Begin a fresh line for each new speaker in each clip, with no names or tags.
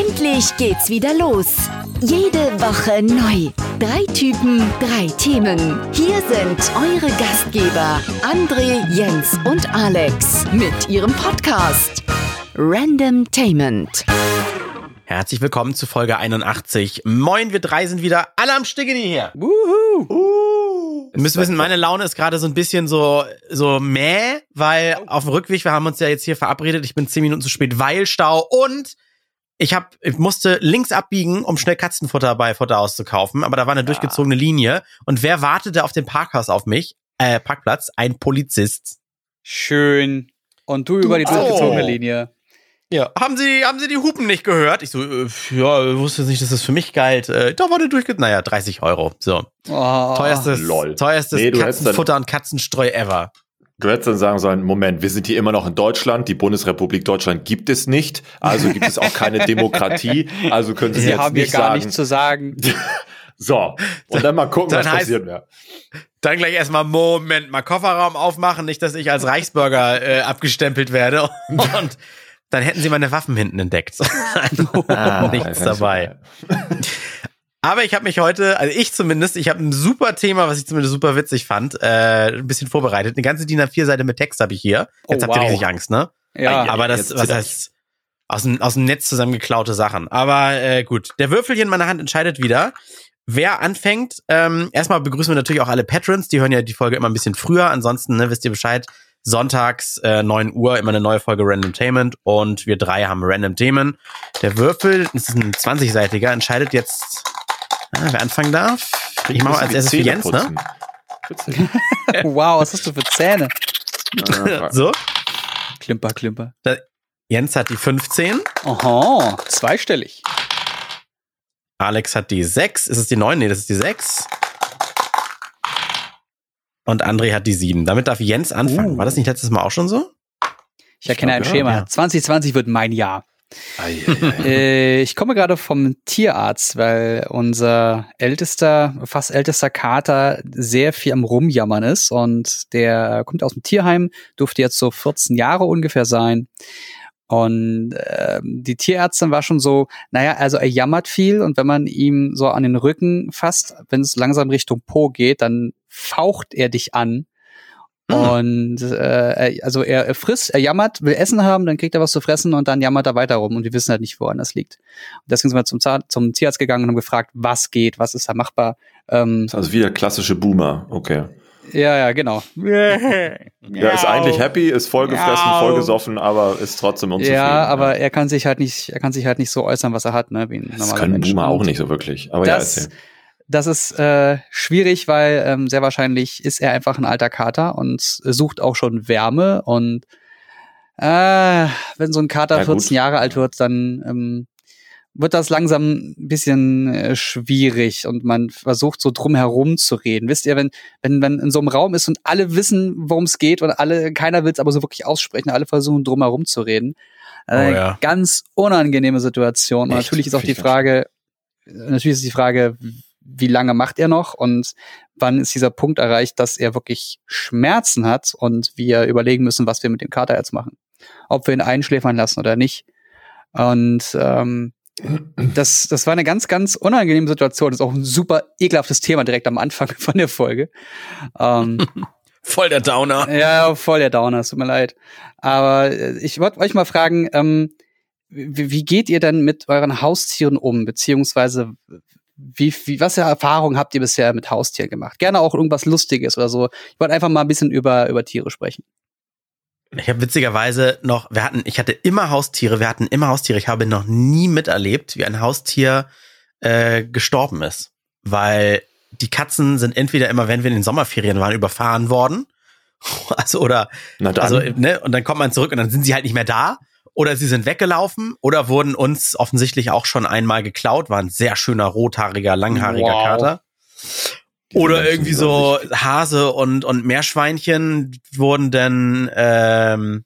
Endlich geht's wieder los. Jede Woche neu. Drei Typen, drei Themen. Hier sind eure Gastgeber André, Jens und Alex mit ihrem Podcast Random Tainment.
Herzlich willkommen zu Folge 81. Moin, wir drei sind wieder alle am Stiggeni hier. Wuhu. Uh. Ihr müsst wissen, meine Laune ist gerade so ein bisschen so, so mäh, weil auf dem Rückweg, wir haben uns ja jetzt hier verabredet, ich bin zehn Minuten zu spät, weil Stau und ich, hab, ich musste links abbiegen, um schnell Katzenfutter bei Futter auszukaufen, aber da war eine ja. durchgezogene Linie. Und wer wartete auf dem Parkhaus auf mich? Äh, Parkplatz? Ein Polizist.
Schön. Und du, du über die durchgezogene oh. Linie.
Ja. Haben Sie, haben Sie die Hupen nicht gehört? Ich so, äh, ja, wusste nicht, dass das für mich galt. Äh, da wurde durchge... Naja, 30 Euro. So. Oh, teuerstes, lol. teuerstes nee, Katzenfutter und Katzenstreu ever.
Du hättest dann sagen sollen, Moment, wir sind hier immer noch in Deutschland, die Bundesrepublik Deutschland gibt es nicht, also gibt es auch keine Demokratie, also können Sie, Sie jetzt haben nicht gar sagen, nichts
zu sagen.
so, und dann mal gucken, dann was heißt, passiert wäre.
Dann gleich erstmal, Moment, mal Kofferraum aufmachen, nicht, dass ich als Reichsbürger äh, abgestempelt werde und dann hätten sie meine Waffen hinten entdeckt. ah, nichts dabei. Aber ich habe mich heute, also ich zumindest, ich habe ein super Thema, was ich zumindest super witzig fand, äh, ein bisschen vorbereitet. Eine ganze DIN A4-Seite mit Text habe ich hier. Jetzt oh, habt ihr richtig Angst, ne? Ja. Aber das, was heißt, aus dem, aus dem Netz zusammengeklaute Sachen. Aber äh, gut, der Würfel hier in meiner Hand entscheidet wieder. Wer anfängt, ähm, erstmal begrüßen wir natürlich auch alle Patrons, die hören ja die Folge immer ein bisschen früher. Ansonsten, ne, wisst ihr Bescheid, sonntags äh, 9 Uhr immer eine neue Folge Random Tainment und wir drei haben Random Themen. Der Würfel, das ist ein 20-seitiger, entscheidet jetzt Ah, wer anfangen darf? Ich mache als erstes für Jens, ne?
wow, was hast du für Zähne?
so?
Klimper, klimper.
Da, Jens hat die 15.
Aha, zweistellig.
Alex hat die 6. Ist es die 9? Nee, das ist die 6. Und André hat die 7. Damit darf Jens anfangen. Uh. War das nicht letztes Mal auch schon so?
Ich erkenne ich glaub, ein Schema. Ja. 2020 wird mein Jahr. Äh, ich komme gerade vom Tierarzt, weil unser ältester, fast ältester Kater sehr viel am Rumjammern ist und der kommt aus dem Tierheim, durfte jetzt so 14 Jahre ungefähr sein. Und äh, die Tierärztin war schon so, naja, also er jammert viel und wenn man ihm so an den Rücken fasst, wenn es langsam Richtung Po geht, dann faucht er dich an. Und äh, also er, er frisst, er jammert, will Essen haben, dann kriegt er was zu fressen und dann jammert er weiter rum und wir wissen halt nicht, woran das liegt. Und deswegen sind wir zum, Zahn, zum Tierarzt gegangen und haben gefragt, was geht, was ist da machbar.
Ähm, also wieder klassische Boomer, okay.
Ja, ja, genau.
ja, ist eigentlich happy, ist vollgefressen, vollgesoffen, aber ist trotzdem unzufrieden.
Ja, aber ja. er kann sich halt nicht, er kann sich halt nicht so äußern, was er hat, ne, wie ein
normaler Das können Boomer auch nicht so wirklich. Aber
das, ja, erzähl das ist äh, schwierig, weil ähm, sehr wahrscheinlich ist er einfach ein alter Kater und sucht auch schon Wärme. Und äh, wenn so ein Kater ja, 14 Jahre alt wird, dann ähm, wird das langsam ein bisschen äh, schwierig und man versucht so drum herum zu reden. Wisst ihr, wenn, wenn man in so einem Raum ist und alle wissen, worum es geht und alle, keiner will es aber so wirklich aussprechen, alle versuchen drum herum zu reden. Äh, oh, ja. Ganz unangenehme Situation. Und natürlich ist auch die Frage, natürlich ist die Frage, wie lange macht er noch und wann ist dieser Punkt erreicht, dass er wirklich Schmerzen hat und wir überlegen müssen, was wir mit dem Kater jetzt machen. Ob wir ihn einschläfern lassen oder nicht. Und ähm, das, das war eine ganz, ganz unangenehme Situation. Das ist auch ein super ekelhaftes Thema direkt am Anfang von der Folge. Ähm,
voll der Downer.
Ja, voll der Downer, es tut mir leid. Aber äh, ich wollte euch mal fragen, ähm, wie, wie geht ihr denn mit euren Haustieren um? Beziehungsweise wie, wie, was für Erfahrungen habt ihr bisher mit Haustieren gemacht? Gerne auch irgendwas Lustiges oder so. Ich wollte einfach mal ein bisschen über, über Tiere sprechen.
Ich habe witzigerweise noch, wir hatten, ich hatte immer Haustiere, wir hatten immer Haustiere. Ich habe noch nie miterlebt, wie ein Haustier äh, gestorben ist. Weil die Katzen sind entweder immer, wenn wir in den Sommerferien waren, überfahren worden. Also, oder, also, ne, und dann kommt man zurück und dann sind sie halt nicht mehr da. Oder sie sind weggelaufen oder wurden uns offensichtlich auch schon einmal geklaut. War ein sehr schöner, rothaariger, langhaariger wow. Kater. Oder irgendwie so Hase und, und Meerschweinchen wurden dann ähm,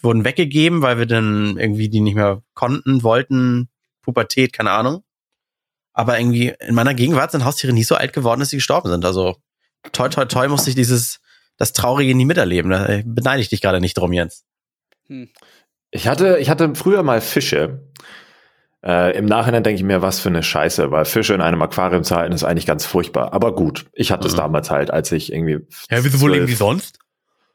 wurden weggegeben, weil wir dann irgendwie die nicht mehr konnten, wollten, Pubertät, keine Ahnung. Aber irgendwie in meiner Gegenwart sind Haustiere nie so alt geworden, dass sie gestorben sind. Also toi toi toi musste ich dieses das Traurige nie miterleben. Da beneide ich dich gerade nicht drum, Jens.
Hm. Ich hatte, ich hatte früher mal Fische. Äh, Im Nachhinein denke ich mir, was für eine Scheiße, weil Fische in einem Aquarium zu halten ist eigentlich ganz furchtbar. Aber gut, ich hatte es mhm. damals halt, als ich irgendwie.
Ja, wieso wohl irgendwie sonst?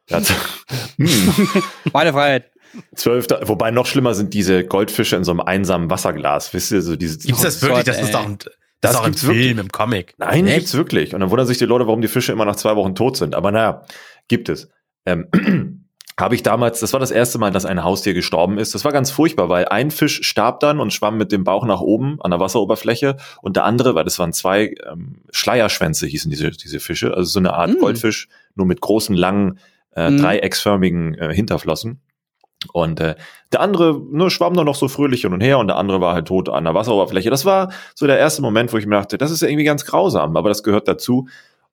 Ja, hm. Meine Freiheit.
Zwölf, wobei noch schlimmer sind diese Goldfische in so einem einsamen Wasserglas. Wisst ihr, so diese.
Gibt's das wirklich? Gott, das ist doch ein, das, das ist auch ein Film wirklich. im Comic.
Nein, Echt? gibt's wirklich. Und dann wundern sich die Leute, warum die Fische immer nach zwei Wochen tot sind. Aber naja, gibt es. Ähm, habe ich damals, das war das erste Mal, dass ein Haustier gestorben ist. Das war ganz furchtbar, weil ein Fisch starb dann und schwamm mit dem Bauch nach oben an der Wasseroberfläche und der andere, weil das waren zwei ähm, Schleierschwänze hießen diese, diese Fische, also so eine Art mm. Goldfisch, nur mit großen, langen, äh, mm. dreiecksförmigen äh, Hinterflossen. Und äh, der andere ne, schwamm da noch so fröhlich hin und her und der andere war halt tot an der Wasseroberfläche. Das war so der erste Moment, wo ich mir dachte, das ist ja irgendwie ganz grausam, aber das gehört dazu.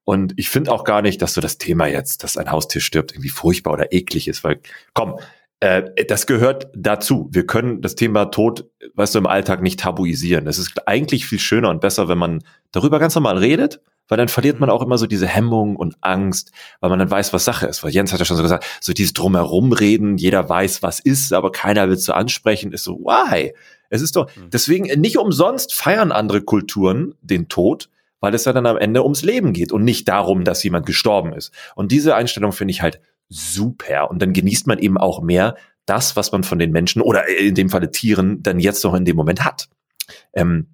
Und ich finde auch gar nicht, dass so das Thema jetzt, dass ein Haustier stirbt, irgendwie furchtbar oder eklig ist, weil, komm, äh, das gehört dazu. Wir können das Thema Tod, weißt du, im Alltag nicht tabuisieren. Es ist eigentlich viel schöner und besser, wenn man darüber ganz normal redet, weil dann verliert man auch immer so diese Hemmung und Angst, weil man dann weiß, was Sache ist. Weil Jens hat ja schon so gesagt, so dieses Drumherum reden, jeder weiß, was ist, aber keiner will es so ansprechen, ist so, why? Es ist doch, hm. deswegen nicht umsonst feiern andere Kulturen den Tod, weil es ja dann am Ende ums Leben geht und nicht darum, dass jemand gestorben ist. Und diese Einstellung finde ich halt super. Und dann genießt man eben auch mehr das, was man von den Menschen oder in dem Falle Tieren dann jetzt noch in dem Moment hat. Ähm,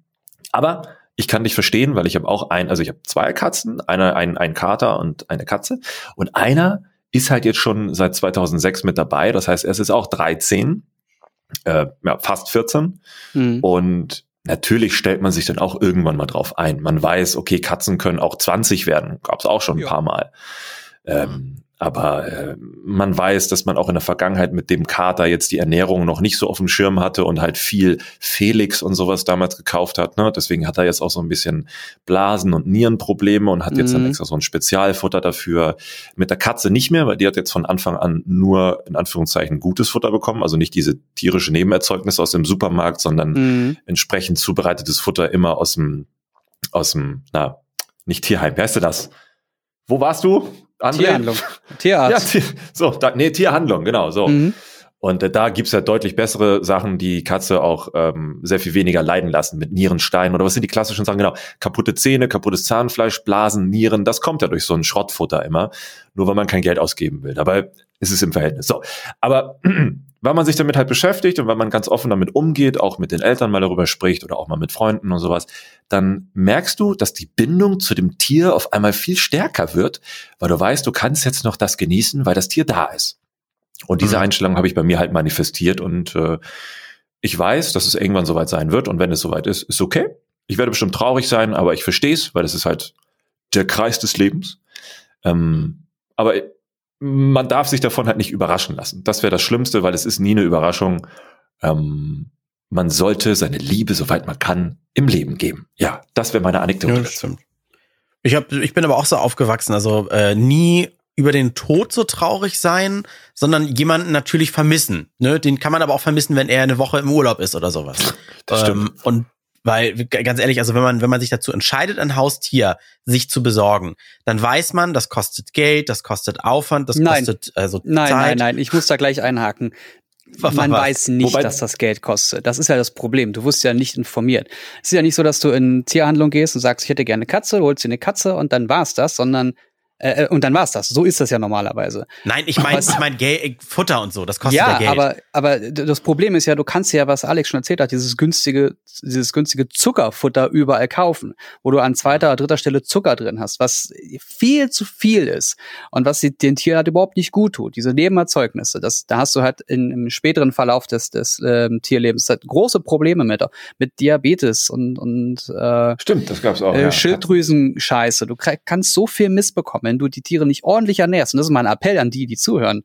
aber ich kann dich verstehen, weil ich habe auch ein, also ich habe zwei Katzen, einer ein, ein Kater und eine Katze und einer ist halt jetzt schon seit 2006 mit dabei. Das heißt, er ist auch 13, äh, ja, fast 14 mhm. und Natürlich stellt man sich dann auch irgendwann mal drauf ein. Man weiß, okay, Katzen können auch 20 werden. Gab es auch schon ein ja. paar Mal. Ähm, aber äh, man weiß, dass man auch in der Vergangenheit mit dem Kater jetzt die Ernährung noch nicht so auf dem Schirm hatte und halt viel Felix und sowas damals gekauft hat. Ne? Deswegen hat er jetzt auch so ein bisschen Blasen- und Nierenprobleme und hat mhm. jetzt dann mhm. extra so ein Spezialfutter dafür. Mit der Katze nicht mehr, weil die hat jetzt von Anfang an nur in Anführungszeichen gutes Futter bekommen. Also nicht diese tierische Nebenerzeugnisse aus dem Supermarkt, sondern mhm. entsprechend zubereitetes Futter immer aus dem, aus dem, na, nicht Tierheim. Wie heißt du das? Wo warst du?
André? Tierhandlung. Tierarzt.
Ja, so, da, nee, Tierhandlung, genau, so. Mhm. Und äh, da gibt's ja deutlich bessere Sachen, die Katze auch ähm, sehr viel weniger leiden lassen mit Nierenstein oder was sind die klassischen Sachen? Genau, kaputte Zähne, kaputtes Zahnfleisch, Blasen, Nieren, das kommt ja durch so ein Schrottfutter immer, nur weil man kein Geld ausgeben will. Dabei ist es im Verhältnis. So, aber weil man sich damit halt beschäftigt und weil man ganz offen damit umgeht, auch mit den Eltern mal darüber spricht oder auch mal mit Freunden und sowas, dann merkst du, dass die Bindung zu dem Tier auf einmal viel stärker wird, weil du weißt, du kannst jetzt noch das genießen, weil das Tier da ist. Und diese mhm. Einstellung habe ich bei mir halt manifestiert und äh, ich weiß, dass es irgendwann soweit sein wird und wenn es soweit ist, ist okay. Ich werde bestimmt traurig sein, aber ich verstehe es, weil das ist halt der Kreis des Lebens. Ähm, aber man darf sich davon halt nicht überraschen lassen. Das wäre das Schlimmste, weil es ist nie eine Überraschung. Ähm, man sollte seine Liebe, soweit man kann, im Leben geben. Ja, das wäre meine Anekdote. Ja.
Ich, hab, ich bin aber auch so aufgewachsen, also äh, nie über den Tod so traurig sein, sondern jemanden natürlich vermissen. Ne? Den kann man aber auch vermissen, wenn er eine Woche im Urlaub ist oder sowas. Das stimmt. Ähm, und weil, ganz ehrlich, also wenn man, wenn man sich dazu entscheidet, ein Haustier sich zu besorgen, dann weiß man, das kostet Geld, das kostet Aufwand, das nein. kostet also
nein, Zeit. Nein, nein, nein, ich muss da gleich einhaken. Man weiß nicht, Wobei, dass das Geld kostet. Das ist ja das Problem. Du wirst ja nicht informiert. Es ist ja nicht so, dass du in Tierhandlung gehst und sagst, ich hätte gerne eine Katze, holst dir eine Katze und dann war's das, sondern äh, äh, und dann war's das. So ist das ja normalerweise.
Nein, ich meine, ich mein Futter und so, das kostet ja, ja Geld.
aber aber das Problem ist ja, du kannst ja, was Alex schon erzählt hat, dieses günstige dieses günstige Zuckerfutter überall kaufen, wo du an zweiter oder dritter Stelle Zucker drin hast, was viel zu viel ist und was den Tieren halt überhaupt nicht gut tut. Diese Nebenerzeugnisse, das da hast du halt in, im späteren Verlauf des des ähm, Tierlebens halt große Probleme mit mit Diabetes und und
äh, stimmt, das gab's auch.
Äh, ja. Schilddrüsenscheiße. Du kannst so viel Mist bekommen wenn du die Tiere nicht ordentlich ernährst, und das ist mein Appell an die, die zuhören,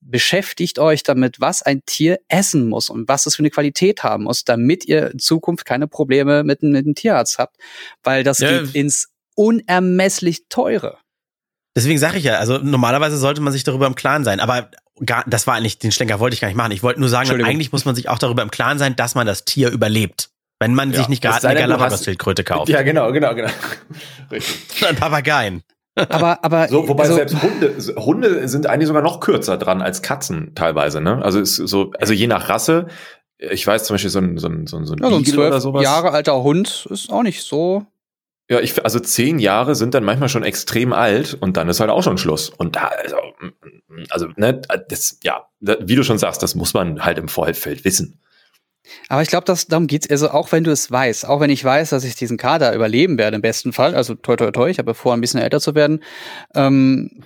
beschäftigt euch damit, was ein Tier essen muss und was es für eine Qualität haben muss, damit ihr in Zukunft keine Probleme mit, mit einem Tierarzt habt. Weil das ja. geht ins unermesslich teure.
Deswegen sage ich ja, also normalerweise sollte man sich darüber im Klaren sein, aber gar, das war eigentlich, den Schlenker wollte ich gar nicht machen. Ich wollte nur sagen, eigentlich muss man sich auch darüber im Klaren sein, dass man das Tier überlebt. Wenn man ja, sich nicht gerade eine Galapagos-Schildkröte kauft.
Ja, genau, genau, genau.
Richtig. Ein Papageien.
Aber, aber
so, wobei also, selbst Hunde, Hunde sind eigentlich sogar noch kürzer dran als Katzen teilweise. Ne? Also ist so, also je nach Rasse ich weiß zum Beispiel, so ein, so ein, so ein, so ein,
ja, so ein zwölf Jahre alter Hund ist auch nicht so.
Ja, ich, also zehn Jahre sind dann manchmal schon extrem alt und dann ist halt auch schon Schluss. Und da, also, also ne, das, ja, wie du schon sagst, das muss man halt im Vorfeld wissen.
Aber ich glaube, darum geht's. Also auch wenn du es weißt, auch wenn ich weiß, dass ich diesen Kader überleben werde im besten Fall, also toi toi toi, ich habe vor, ein bisschen älter zu werden. Ähm,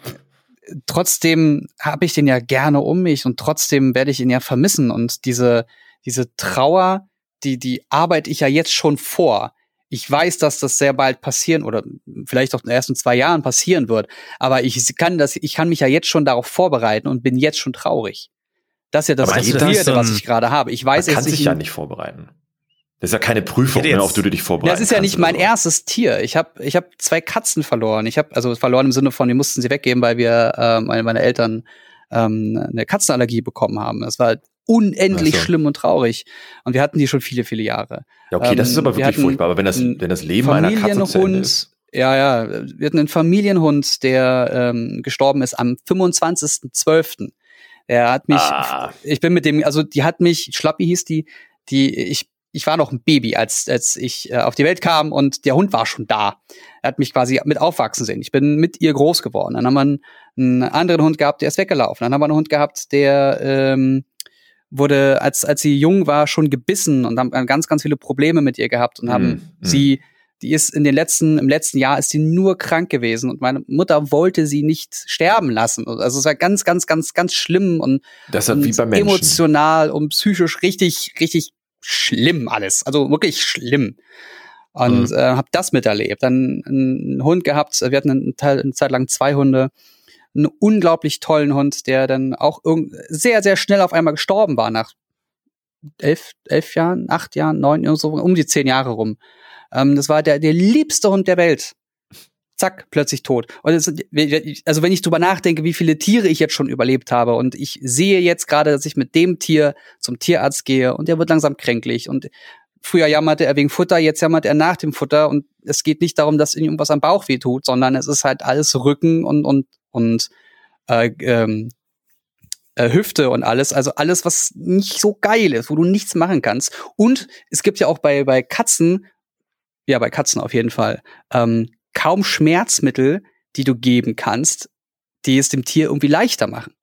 trotzdem habe ich den ja gerne um mich und trotzdem werde ich ihn ja vermissen und diese diese Trauer, die die arbeite ich ja jetzt schon vor. Ich weiß, dass das sehr bald passieren oder vielleicht auch in den ersten zwei Jahren passieren wird, aber ich kann das, ich kann mich ja jetzt schon darauf vorbereiten und bin jetzt schon traurig. Das ist ja das Frustrierende, was ich gerade habe. Ich weiß,
man kann sich ja nicht vorbereiten. Das ist ja keine Prüfung, mehr, auf die du dich vorbereiten
Das ist ja nicht mein so. erstes Tier. Ich habe ich hab zwei Katzen verloren. Ich habe also verloren im Sinne von, die mussten sie weggeben, weil wir äh, meine, meine Eltern ähm, eine Katzenallergie bekommen haben. Das war unendlich so. schlimm und traurig. Und wir hatten die schon viele, viele Jahre.
Ja, okay, ähm, das ist aber wirklich furchtbar. Aber wenn das, wenn das Leben einer Katze ist.
Ja, ja. Wir hatten einen Familienhund, der ähm, gestorben ist am 25.12. Er hat mich, ah. ich bin mit dem, also die hat mich, Schlappi hieß die, die, ich, ich war noch ein Baby, als, als ich äh, auf die Welt kam und der Hund war schon da. Er hat mich quasi mit aufwachsen sehen. Ich bin mit ihr groß geworden. Dann haben wir einen, einen anderen Hund gehabt, der ist weggelaufen. Dann haben wir einen Hund gehabt, der ähm, wurde, als, als sie jung war, schon gebissen und haben ganz, ganz viele Probleme mit ihr gehabt und haben mm, sie die ist in den letzten, im letzten Jahr ist sie nur krank gewesen und meine Mutter wollte sie nicht sterben lassen. Also es war ganz, ganz, ganz, ganz schlimm und,
das
und emotional und psychisch richtig, richtig schlimm alles. Also wirklich schlimm. Und mhm. äh, habe das miterlebt. Dann einen Hund gehabt, wir hatten eine, eine Zeit lang zwei Hunde, einen unglaublich tollen Hund, der dann auch sehr, sehr schnell auf einmal gestorben war nach elf, elf Jahren, acht Jahren, neun, so um die zehn Jahre rum. Ähm, das war der, der liebste Hund der Welt. Zack, plötzlich tot. Und das, also wenn ich drüber nachdenke, wie viele Tiere ich jetzt schon überlebt habe und ich sehe jetzt gerade, dass ich mit dem Tier zum Tierarzt gehe und der wird langsam kränklich und früher jammerte er wegen Futter, jetzt jammert er nach dem Futter und es geht nicht darum, dass ihm irgendwas am Bauch weh tut, sondern es ist halt alles Rücken und und und äh, ähm, äh, Hüfte und alles, also alles, was nicht so geil ist, wo du nichts machen kannst. Und es gibt ja auch bei bei Katzen ja, bei Katzen auf jeden Fall, ähm, kaum Schmerzmittel, die du geben kannst, die es dem Tier irgendwie leichter machen.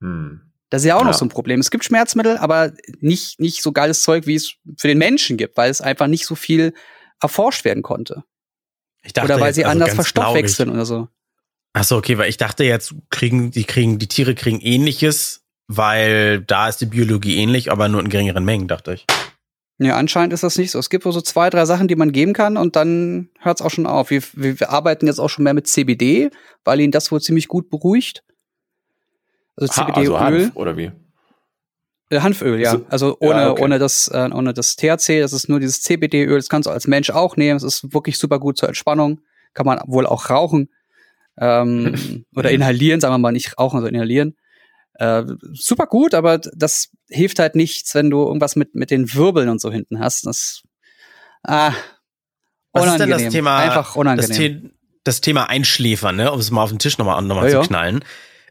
Hm. Das ist ja auch ja. noch so ein Problem. Es gibt Schmerzmittel, aber nicht, nicht so geiles Zeug, wie es für den Menschen gibt, weil es einfach nicht so viel erforscht werden konnte. Ich dachte oder weil sie also anders verstoffwechseln oder so.
Ach so, okay, weil ich dachte jetzt kriegen die kriegen die Tiere kriegen ähnliches, weil da ist die Biologie ähnlich, aber nur in geringeren Mengen, dachte ich.
Ja, anscheinend ist das nicht so. Es gibt so zwei, drei Sachen, die man geben kann und dann hört es auch schon auf. Wir, wir, arbeiten jetzt auch schon mehr mit CBD, weil ihn das wohl ziemlich gut beruhigt.
Also CBD-Öl. Also oder wie?
Äh, Hanföl, ja. Also ohne, ja, okay. ohne, das, äh, ohne das THC, das ist nur dieses CBD-Öl. Das kannst du als Mensch auch nehmen. Das ist wirklich super gut zur Entspannung. Kann man wohl auch rauchen. Ähm, oder inhalieren, sagen wir mal nicht rauchen, sondern inhalieren. Äh, super gut, aber das hilft halt nichts, wenn du irgendwas mit, mit den Wirbeln und so hinten hast. Das, ah,
Was ist denn das Thema, Einfach unangenehm. Das, The das Thema Einschläfern, ne? um es mal auf den Tisch nochmal noch mal ja, zu knallen.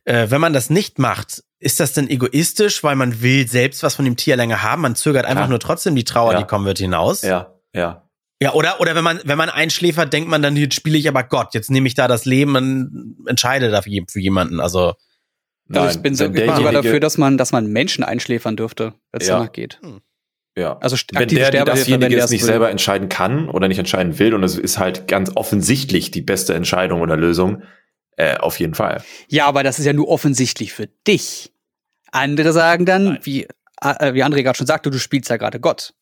Äh, wenn man das nicht macht, ist das denn egoistisch, weil man will selbst was von dem Tier länger haben? Man zögert einfach ja. nur trotzdem die Trauer, ja. die kommen wird, hinaus.
Ja, ja.
Ja, oder, oder wenn man, wenn man einschläfert, denkt man dann, jetzt spiele ich aber Gott, jetzt nehme ich da das Leben und entscheide dafür für jemanden. Also.
Nein, also ich bin sogar dafür, dass man, dass man Menschen einschläfern dürfte, wenn es ja. danach geht. Hm.
Ja. Also wenn der, der dasjenige jetzt nicht selber entscheiden kann oder nicht entscheiden will und es ist halt ganz offensichtlich die beste Entscheidung oder Lösung, äh, auf jeden Fall.
Ja, aber das ist ja nur offensichtlich für dich. Andere sagen dann, wie, äh, wie André gerade schon sagte, du spielst ja gerade Gott.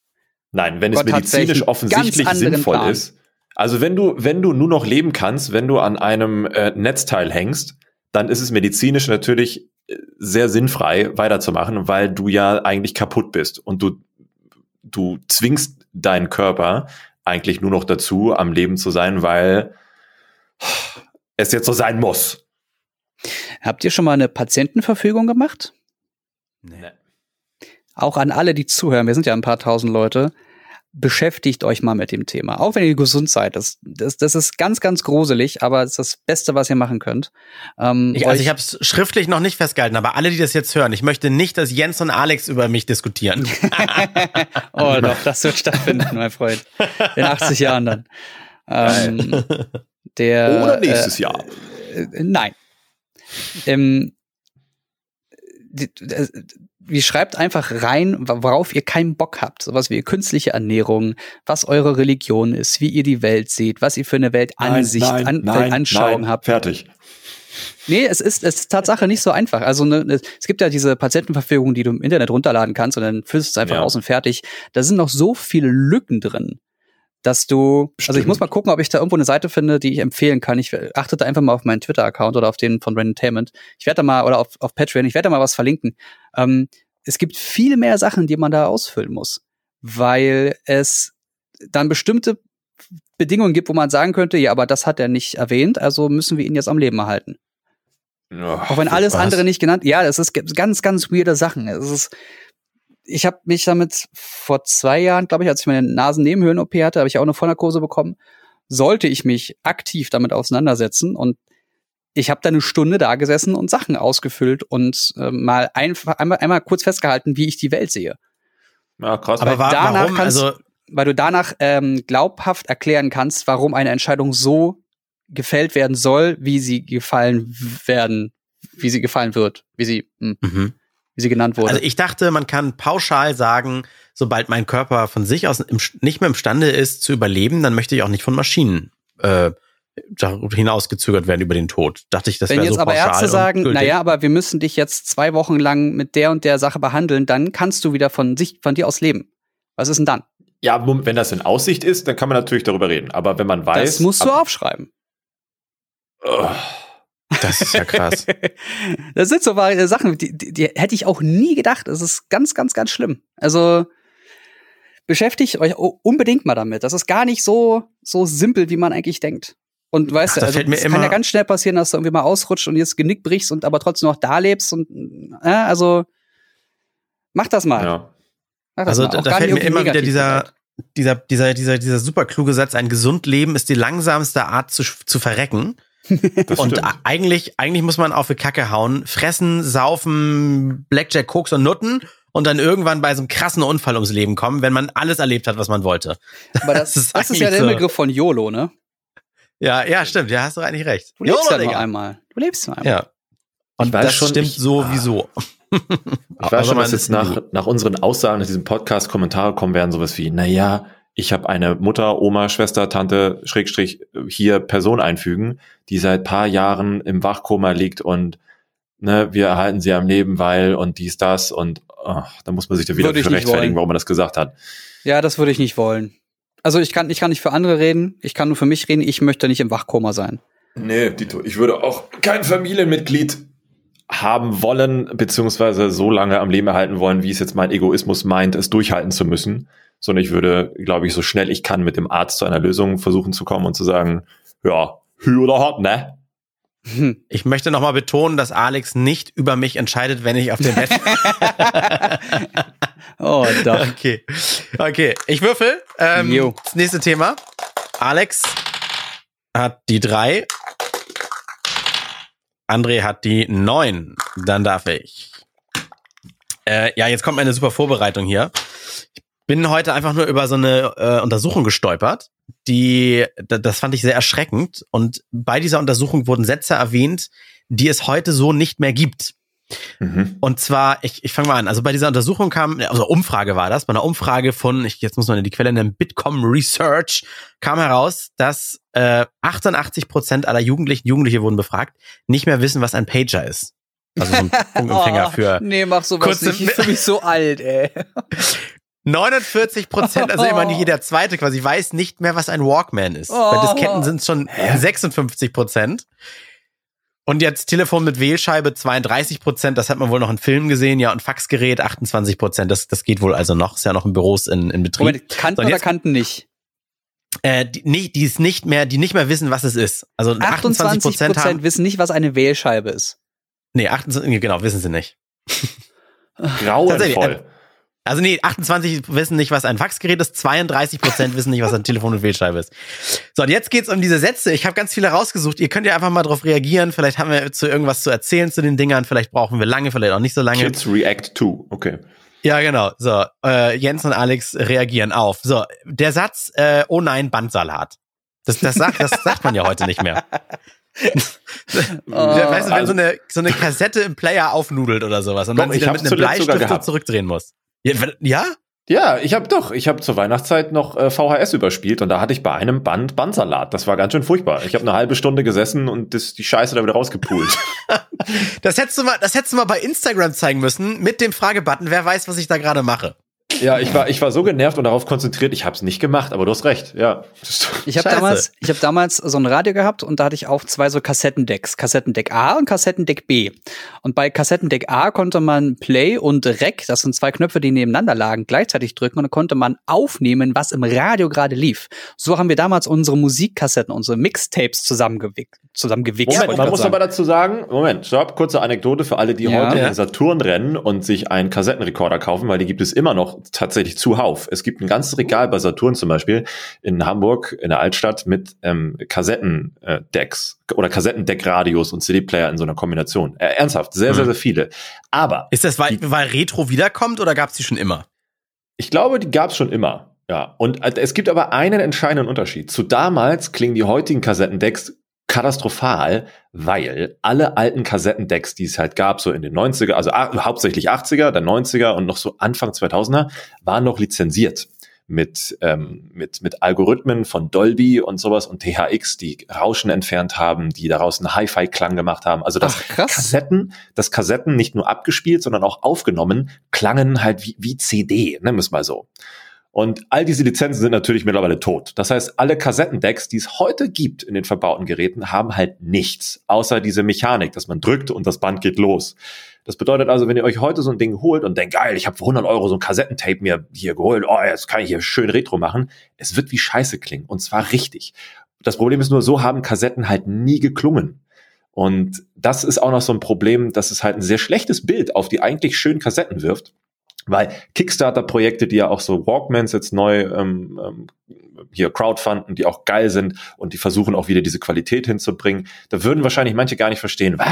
Nein, wenn Gott es medizinisch offensichtlich sinnvoll Plan. ist. Also wenn du, wenn du nur noch leben kannst, wenn du an einem äh, Netzteil hängst, dann ist es medizinisch natürlich äh, sehr sinnfrei weiterzumachen, weil du ja eigentlich kaputt bist und du, du zwingst deinen Körper eigentlich nur noch dazu, am Leben zu sein, weil es jetzt so sein muss.
Habt ihr schon mal eine Patientenverfügung gemacht?
Nee.
Auch an alle, die zuhören, wir sind ja ein paar tausend Leute. Beschäftigt euch mal mit dem Thema. Auch wenn ihr gesund seid. Das, das, das ist ganz, ganz gruselig, aber es ist das Beste, was ihr machen könnt.
Ähm, ich, also ich habe es schriftlich noch nicht festgehalten, aber alle, die das jetzt hören, ich möchte nicht, dass Jens und Alex über mich diskutieren.
oh doch, das wird stattfinden, mein Freund. In 80 Jahren dann. Ähm, der,
Oder nächstes äh, Jahr.
Äh, nein. Ähm, wie schreibt einfach rein, worauf ihr keinen Bock habt. Sowas wie künstliche Ernährung, was eure Religion ist, wie ihr die Welt seht, was ihr für eine Weltansicht,
nein, nein,
an,
nein,
Weltanschauung habt.
Fertig.
Nee, es ist, es ist Tatsache nicht so einfach. Also ne, es gibt ja diese Patientenverfügung, die du im Internet runterladen kannst und dann füllst du es einfach ja. aus und fertig. Da sind noch so viele Lücken drin dass du, Stimmt. also ich muss mal gucken, ob ich da irgendwo eine Seite finde, die ich empfehlen kann. Ich achte da einfach mal auf meinen Twitter-Account oder auf den von Randomtainment. Ich werde da mal, oder auf, auf Patreon, ich werde da mal was verlinken. Ähm, es gibt viel mehr Sachen, die man da ausfüllen muss, weil es dann bestimmte Bedingungen gibt, wo man sagen könnte, ja, aber das hat er nicht erwähnt, also müssen wir ihn jetzt am Leben erhalten. Oh, Auch wenn alles was? andere nicht genannt, ja, das ist ganz, ganz weirde Sachen. Es ist, ich habe mich damit vor zwei Jahren, glaube ich, als ich meine Nasennebenhöhlen-OP hatte, habe ich auch eine Vollnarkose bekommen. Sollte ich mich aktiv damit auseinandersetzen und ich habe da eine Stunde da gesessen und Sachen ausgefüllt und äh, mal einfach einmal, einmal kurz festgehalten, wie ich die Welt sehe.
Ja, krass.
Aber war, danach warum? Kannst, also weil du danach ähm, glaubhaft erklären kannst, warum eine Entscheidung so gefällt werden soll, wie sie gefallen werden, wie sie gefallen wird, wie sie. Mh. Hm. Mhm wie sie genannt wurde.
Also ich dachte, man kann pauschal sagen, sobald mein Körper von sich aus im, nicht mehr imstande ist zu überleben, dann möchte ich auch nicht von Maschinen äh, hinausgezögert werden über den Tod. Dachte ich, das wäre so
pauschal. Wenn jetzt aber Ärzte sagen, naja, aber wir müssen dich jetzt zwei Wochen lang mit der und der Sache behandeln, dann kannst du wieder von sich, von dir aus leben. Was ist denn dann?
Ja, wenn das in Aussicht ist, dann kann man natürlich darüber reden. Aber wenn man weiß.
Das musst du aufschreiben.
Oh.
Das ist ja krass.
das sind so Sachen, die, die, die hätte ich auch nie gedacht. Das ist ganz, ganz, ganz schlimm. Also beschäftigt euch unbedingt mal damit. Das ist gar nicht so, so simpel, wie man eigentlich denkt. Und weißt Ach, du, also, es kann ja ganz schnell passieren, dass du irgendwie mal ausrutscht und jetzt Genick brichst und aber trotzdem noch da lebst und äh, also mach das mal.
Ja. Das also mal. da, da fällt mir immer wieder dieser, dieser, dieser, dieser, dieser super kluge Satz, ein gesund Leben ist die langsamste Art zu, zu verrecken und eigentlich, eigentlich muss man auf die Kacke hauen, fressen, saufen, Blackjack, Koks und Nutten und dann irgendwann bei so einem krassen Unfall ums Leben kommen, wenn man alles erlebt hat, was man wollte.
Aber das, das ist, das ist ja der. Begriff von YOLO, ne?
Ja, ja, stimmt. Ja, hast du eigentlich recht.
Du lebst YOLO, ja nur einmal. Du lebst nur einmal.
Ja. Und das schon, stimmt ich, sowieso.
Ich weiß schon, dass jetzt nach, nach unseren Aussagen in diesem Podcast Kommentare kommen werden, sowas wie, naja, ich habe eine Mutter, Oma, Schwester, Tante, Schrägstrich hier Person einfügen, die seit paar Jahren im Wachkoma liegt und ne, wir erhalten sie am Leben, weil und dies, das und oh, da muss man sich da wieder für rechtfertigen, warum man das gesagt hat.
Ja, das würde ich nicht wollen. Also ich kann, ich kann nicht für andere reden, ich kann nur für mich reden, ich möchte nicht im Wachkoma sein.
Nee, Dito, ich würde auch kein Familienmitglied haben wollen, beziehungsweise so lange am Leben erhalten wollen, wie es jetzt mein Egoismus meint, es durchhalten zu müssen sondern ich würde, glaube ich, so schnell ich kann mit dem Arzt zu einer Lösung versuchen zu kommen und zu sagen, ja, hü oder hot, ne?
Hm. Ich möchte nochmal betonen, dass Alex nicht über mich entscheidet, wenn ich auf dem Bett.
oh, doch.
Okay. Okay, ich würfel. Ähm, jo. das nächste Thema. Alex hat die drei. André hat die neun. Dann darf ich. Äh, ja, jetzt kommt meine super Vorbereitung hier. Ich bin heute einfach nur über so eine äh, Untersuchung gestolpert, die, das fand ich sehr erschreckend. Und bei dieser Untersuchung wurden Sätze erwähnt, die es heute so nicht mehr gibt. Mhm. Und zwar, ich, ich fange mal an. Also bei dieser Untersuchung kam, also Umfrage war das, bei einer Umfrage von, ich, jetzt muss man die Quelle nennen, Bitkom Research, kam heraus, dass äh, 88 Prozent aller Jugendlichen, Jugendliche wurden befragt, nicht mehr wissen, was ein Pager ist. Also so ein Funkempfänger
oh,
für.
Nee, mach sowas kurze, nicht. Ich fühle mich so alt, ey.
49 Prozent, also immer jeder zweite quasi, weiß nicht mehr, was ein Walkman ist. Oh. Bei Disketten sind es schon Hä? 56 Prozent. Und jetzt Telefon mit Wählscheibe 32 Prozent, das hat man wohl noch in Filmen gesehen, ja, und Faxgerät 28 Prozent, das, das geht wohl also noch, ist ja noch in Büros in, in Betrieb. Moment,
kannten so, oder kannten nicht?
Äh, die, nicht, die ist nicht mehr, die nicht mehr wissen, was es ist. Also 28 Prozent haben,
wissen nicht, was eine Wählscheibe ist.
Nee, 28, genau, wissen sie nicht.
Grauenvoll.
Also nee, 28 wissen nicht, was ein Faxgerät ist, 32 Prozent wissen nicht, was ein Telefon und Wählscheibe ist. So, und jetzt geht's um diese Sätze. Ich habe ganz viele rausgesucht. Ihr könnt ja einfach mal drauf reagieren. Vielleicht haben wir zu irgendwas zu erzählen zu den Dingern. Vielleicht brauchen wir lange, vielleicht auch nicht so lange.
Kids react to, okay.
Ja, genau. So, äh, Jens und Alex reagieren auf. So, der Satz, äh, oh nein, Bandsalat. Das, das, sagt, das sagt man ja heute nicht mehr. oh, weißt du, wenn so eine, so eine Kassette im Player aufnudelt oder sowas und man sie dann mit einem Bleistift zurückdrehen muss. Ja? ja?
Ja, ich habe doch. Ich habe zur Weihnachtszeit noch äh, VHS überspielt und da hatte ich bei einem Band Bandsalat. Das war ganz schön furchtbar. Ich habe eine halbe Stunde gesessen und das, die Scheiße da wieder rausgepult.
das hättest du mal, das hättest du mal bei Instagram zeigen müssen mit dem Fragebutton. Wer weiß, was ich da gerade mache?
Ja, ich war, ich war so genervt und darauf konzentriert, ich habe es nicht gemacht, aber du hast recht, ja.
Ich habe damals, ich habe damals so ein Radio gehabt und da hatte ich auch zwei so Kassettendecks, Kassettendeck A und Kassettendeck B. Und bei Kassettendeck A konnte man Play und Rec, das sind zwei Knöpfe, die nebeneinander lagen, gleichzeitig drücken und dann konnte man aufnehmen, was im Radio gerade lief. So haben wir damals unsere Musikkassetten, unsere Mixtapes zusammengewickt, zusammengewichst.
Moment, man muss sagen. aber dazu sagen, Moment, stopp, kurze Anekdote für alle, die ja. heute in Saturn rennen und sich einen Kassettenrekorder kaufen, weil die gibt es immer noch tatsächlich zuhauf. Es gibt ein ganzes Regal bei Saturn zum Beispiel in Hamburg, in der Altstadt, mit ähm, Kassettendecks oder Kassettendeckradios und CD-Player in so einer Kombination. Äh, ernsthaft, sehr, sehr, mhm. sehr viele. Aber.
Ist das, weil, die, weil Retro wiederkommt oder gab es die schon immer?
Ich glaube, die gab es schon immer. Ja, und äh, es gibt aber einen entscheidenden Unterschied. Zu damals klingen die heutigen Kassettendecks katastrophal, weil alle alten Kassettendecks, die es halt gab, so in den 90er, also hauptsächlich 80er, dann 90er und noch so Anfang 2000er, waren noch lizenziert mit, ähm, mit, mit Algorithmen von Dolby und sowas und THX, die Rauschen entfernt haben, die daraus einen Hi-Fi-Klang gemacht haben. Also das Ach, Kassetten, das Kassetten nicht nur abgespielt, sondern auch aufgenommen, klangen halt wie, wie CD, ne, müssen wir so. Und all diese Lizenzen sind natürlich mittlerweile tot. Das heißt, alle Kassettendecks, die es heute gibt in den verbauten Geräten, haben halt nichts, außer diese Mechanik, dass man drückt und das Band geht los. Das bedeutet also, wenn ihr euch heute so ein Ding holt und denkt, geil, ich habe für 100 Euro so ein Kassettentape mir hier geholt, oh, jetzt kann ich hier schön Retro machen, es wird wie Scheiße klingen und zwar richtig. Das Problem ist nur, so haben Kassetten halt nie geklungen. Und das ist auch noch so ein Problem, dass es halt ein sehr schlechtes Bild auf die eigentlich schönen Kassetten wirft. Weil Kickstarter-Projekte, die ja auch so Walkmans jetzt neu ähm, ähm, hier crowdfunden, die auch geil sind und die versuchen auch wieder diese Qualität hinzubringen, da würden wahrscheinlich manche gar nicht verstehen, was?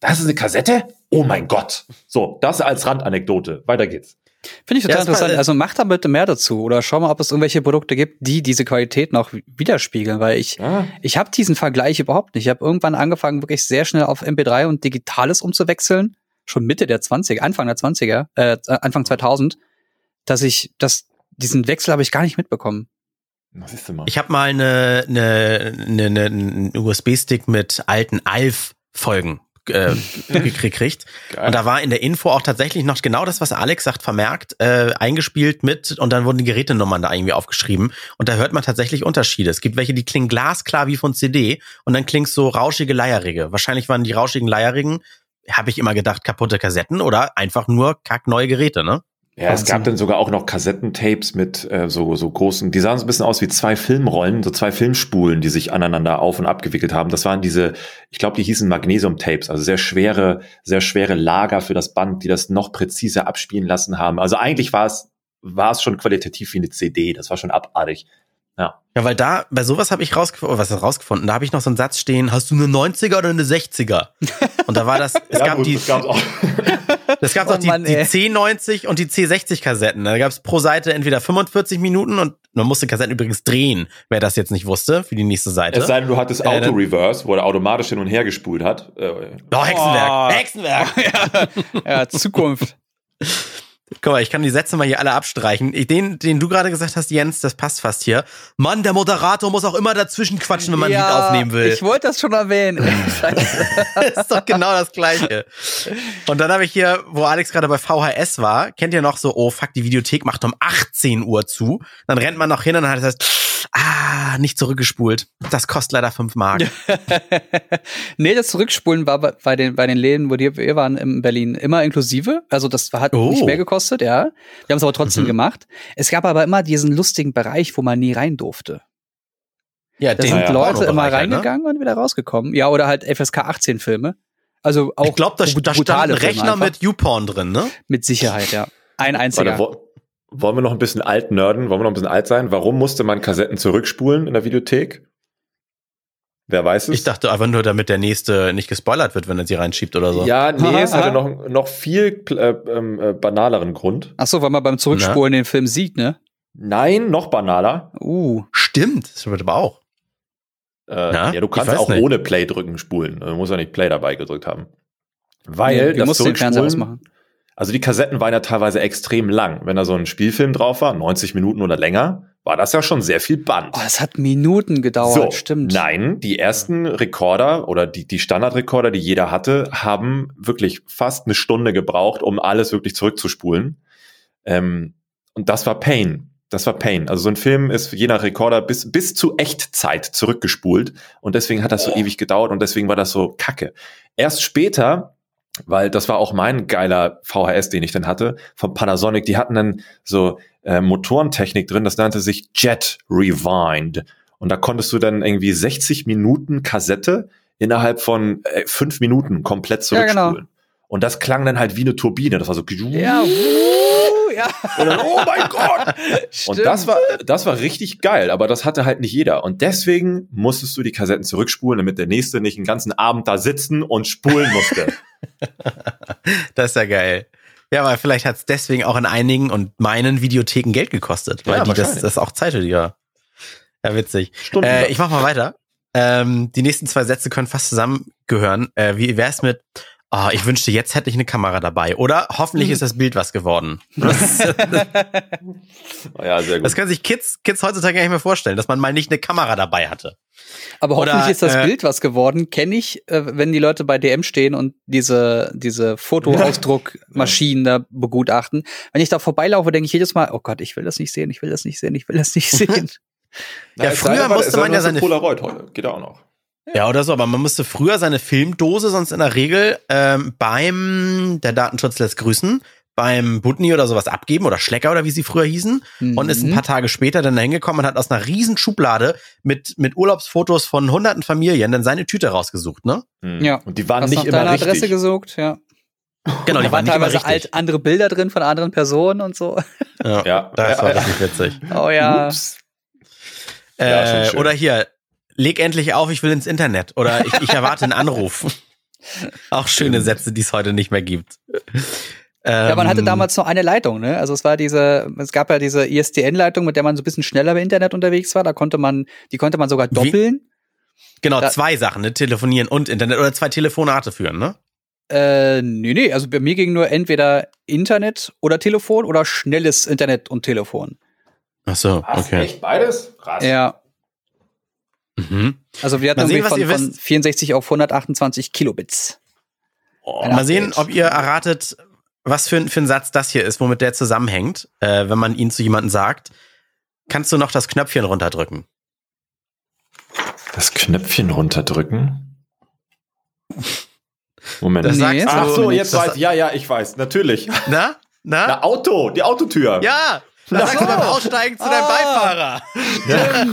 Das ist eine Kassette? Oh mein Gott. So, das als Randanekdote. Weiter geht's.
Finde ich total ja, interessant. Also mach da bitte mehr dazu oder schau mal, ob es irgendwelche Produkte gibt, die diese Qualität noch widerspiegeln, weil ich ja. ich habe diesen Vergleich überhaupt nicht. Ich habe irgendwann angefangen, wirklich sehr schnell auf MP3 und Digitales umzuwechseln schon Mitte der 20er, Anfang der 20er, äh, Anfang 2000, dass ich, dass diesen Wechsel habe ich gar nicht mitbekommen.
Ich habe mal eine, eine, eine, eine USB-Stick mit alten Alf-Folgen äh, gekriegt. und da war in der Info auch tatsächlich noch genau das, was Alex sagt, vermerkt, äh, eingespielt mit und dann wurden die Gerätenummern da irgendwie aufgeschrieben. Und da hört man tatsächlich Unterschiede. Es gibt welche, die klingen glasklar wie von CD und dann klingt so rauschige, leierige. Wahrscheinlich waren die rauschigen, leierigen habe ich immer gedacht, kaputte Kassetten oder einfach nur kackneue Geräte, ne?
Ja, es gab dann sogar auch noch Kassettentapes mit äh, so, so großen, die sahen so ein bisschen aus wie zwei Filmrollen, so zwei Filmspulen, die sich aneinander auf und abgewickelt haben. Das waren diese, ich glaube, die hießen Magnesium-Tapes, also sehr schwere, sehr schwere Lager für das Band, die das noch präziser abspielen lassen haben. Also eigentlich war es, war es schon qualitativ wie eine CD, das war schon abartig.
Ja. Ja, weil da, bei sowas habe ich rausgefunden, was ist rausgefunden, da habe ich noch so einen Satz stehen, hast du eine 90er oder eine 60er? Und da war das, es ja, gab gut, die, das gab's auch. Es gab oh, auch die, Mann, die C90 und die C60 Kassetten. Da gab es pro Seite entweder 45 Minuten und man musste Kassetten übrigens drehen, wer das jetzt nicht wusste, für die nächste Seite.
Es sei denn, du hattest Auto-Reverse, wo er automatisch hin und her gespult hat.
Oh, Hexenwerk, oh. Hexenwerk.
ja, ja, Zukunft.
Guck mal, ich kann die Sätze mal hier alle abstreichen. Den, den du gerade gesagt hast, Jens, das passt fast hier. Mann, der Moderator muss auch immer dazwischen quatschen, wenn man ja, ein Lied aufnehmen will.
Ich wollte das schon erwähnen.
das ist doch genau das Gleiche. Und dann habe ich hier, wo Alex gerade bei VHS war, kennt ihr noch so, oh fuck, die Videothek macht um 18 Uhr zu. Dann rennt man noch hin und dann hat es heißt, ah, nicht zurückgespult. Das kostet leider 5 Mark.
nee, das Zurückspulen war bei den, bei den Läden, wo wir waren in Berlin, immer inklusive. Also das hat oh. nicht mehr gekostet gekostet, ja. Wir haben es aber trotzdem mhm. gemacht. Es gab aber immer diesen lustigen Bereich, wo man nie rein durfte. Ja, da sind ja, Leute immer ne? reingegangen ne? und wieder rausgekommen. Ja, oder halt FSK 18 Filme. Also auch
Ich glaube, da, da stand ein Rechner mit YouPorn drin, ne?
Mit Sicherheit, ja. Ein einziger.
Warte, wollen wir noch ein bisschen alt nerden? Wollen wir noch ein bisschen alt sein? Warum musste man Kassetten zurückspulen in der Videothek? Wer weiß es?
Ich dachte einfach nur, damit der nächste nicht gespoilert wird, wenn er sie reinschiebt oder so.
Ja, nee, es hatte noch, noch viel äh, äh, banaleren Grund.
Ach so, weil man beim Zurückspulen Na? den Film sieht, ne?
Nein, noch banaler.
Uh, stimmt. Das wird aber auch.
Äh, ja, du kannst auch nicht. ohne Play drücken spulen. Du musst ja nicht Play dabei gedrückt haben. Weil nee, das musst den Fernseher ausmachen. Also die Kassetten waren ja teilweise extrem lang. Wenn da so ein Spielfilm drauf war, 90 Minuten oder länger, war das ja schon sehr viel Band.
Oh, das hat Minuten gedauert, so, stimmt.
Nein, die ersten Rekorder oder die, die Standardrekorder, die jeder hatte, haben wirklich fast eine Stunde gebraucht, um alles wirklich zurückzuspulen. Ähm, und das war Pain. Das war Pain. Also so ein Film ist je nach Rekorder bis, bis zu Echtzeit zurückgespult. Und deswegen hat das so oh. ewig gedauert und deswegen war das so kacke. Erst später weil das war auch mein geiler VHS, den ich dann hatte, von Panasonic. Die hatten dann so äh, Motorentechnik drin, das nannte sich Jet Rewind. Und da konntest du dann irgendwie 60 Minuten Kassette innerhalb von äh, fünf Minuten komplett zurückspulen. Ja, genau. Und das klang dann halt wie eine Turbine. Das war so.
Ja, ja.
Und dann, oh mein Gott! Stimmt. Und das war, das war richtig geil, aber das hatte halt nicht jeder. Und deswegen musstest du die Kassetten zurückspulen, damit der nächste nicht einen ganzen Abend da sitzen und spulen musste.
das ist ja geil. Ja, aber vielleicht hat es deswegen auch in einigen und meinen Videotheken Geld gekostet, weil ja, die das, das auch Zeit ja. Ja, witzig. Äh, ich mach mal weiter. Ähm, die nächsten zwei Sätze können fast zusammengehören. Äh, wie wär's mit Oh, ich wünschte, jetzt hätte ich eine Kamera dabei. Oder hoffentlich ist das Bild was geworden. Das, ja, sehr gut. Das können sich Kids, Kids heutzutage gar nicht mehr vorstellen, dass man mal nicht eine Kamera dabei hatte.
Aber Oder, hoffentlich ist das äh, Bild was geworden. Kenne ich, äh, wenn die Leute bei DM stehen und diese, diese Fotoausdruckmaschinen da begutachten. Wenn ich da vorbeilaufe, denke ich jedes Mal, oh Gott, ich will das nicht sehen, ich will das nicht sehen, ich will das nicht sehen.
ja, früher musste man ja seine
Polaroid heute, geht auch noch.
Ja, oder so, aber man musste früher seine Filmdose sonst in der Regel ähm, beim, der Datenschutz lässt grüßen, beim Butni oder sowas abgeben oder Schlecker oder wie sie früher hießen mhm. und ist ein paar Tage später dann da hingekommen und hat aus einer riesen Schublade mit, mit Urlaubsfotos von hunderten Familien dann seine Tüte rausgesucht, ne?
Mhm. Ja.
Und die waren Hast nicht immer deine richtig.
Adresse gesucht, ja.
Genau, die
da waren teilweise alt andere Bilder drin von anderen Personen und so.
Ja, ja das war richtig witzig.
Oh ja. Ups.
Äh, ja, oder hier, leg endlich auf, ich will ins Internet oder ich, ich erwarte einen Anruf. Auch schöne Sätze, die es heute nicht mehr gibt.
Ja, man hatte ähm, damals nur eine Leitung, ne? Also es war diese, es gab ja diese ISDN-Leitung, mit der man so ein bisschen schneller im Internet unterwegs war. Da konnte man, die konnte man sogar doppeln. Wie?
Genau, da, zwei Sachen, ne? Telefonieren und Internet oder zwei Telefonate führen, ne?
Äh, nee, nee. Also bei mir ging nur entweder Internet oder Telefon oder schnelles Internet und Telefon.
Ach so, okay.
echt beides?
Krass. Ja. Mhm. Also wir hatten sehen, von, von 64 auf 128 Kilobits.
Oh, mal sehen, ob ihr erratet, was für, für ein Satz das hier ist, womit der zusammenhängt, äh, wenn man ihn zu jemandem sagt. Kannst du noch das Knöpfchen runterdrücken?
Das Knöpfchen runterdrücken? Moment.
Das nee,
Ach so, jetzt weiß ich. Ja, ja, ich weiß. Natürlich.
Na? Na?
Na, Auto. Die Autotür.
Ja. Da sagst du beim Aussteigen zu deinem Beifahrer. Ja.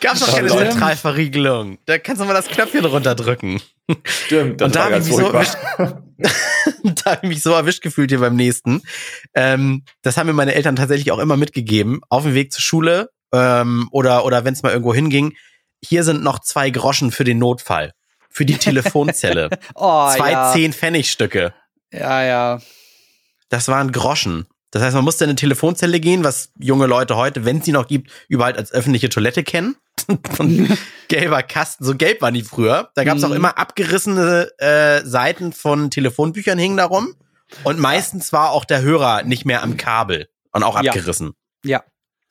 Gab's doch keine Zentralverriegelung. Da kannst du mal das Knöpfchen runterdrücken.
Stimmt, das
Und da habe ich, mich so erwischt, da hab ich mich so erwischt gefühlt hier beim nächsten. Ähm, das haben mir meine Eltern tatsächlich auch immer mitgegeben. Auf dem Weg zur Schule ähm, oder, oder wenn es mal irgendwo hinging. Hier sind noch zwei Groschen für den Notfall. Für die Telefonzelle. oh, zwei ja. zehn Pfennigstücke.
Ja, ja.
Das waren Groschen. Das heißt, man musste in eine Telefonzelle gehen, was junge Leute heute, wenn es sie noch gibt, überall als öffentliche Toilette kennen. von gelber Kasten, so gelb waren die früher. Da gab es auch mhm. immer abgerissene äh, Seiten von Telefonbüchern hingen darum. Und meistens war auch der Hörer nicht mehr am Kabel und auch abgerissen.
Ja. ja.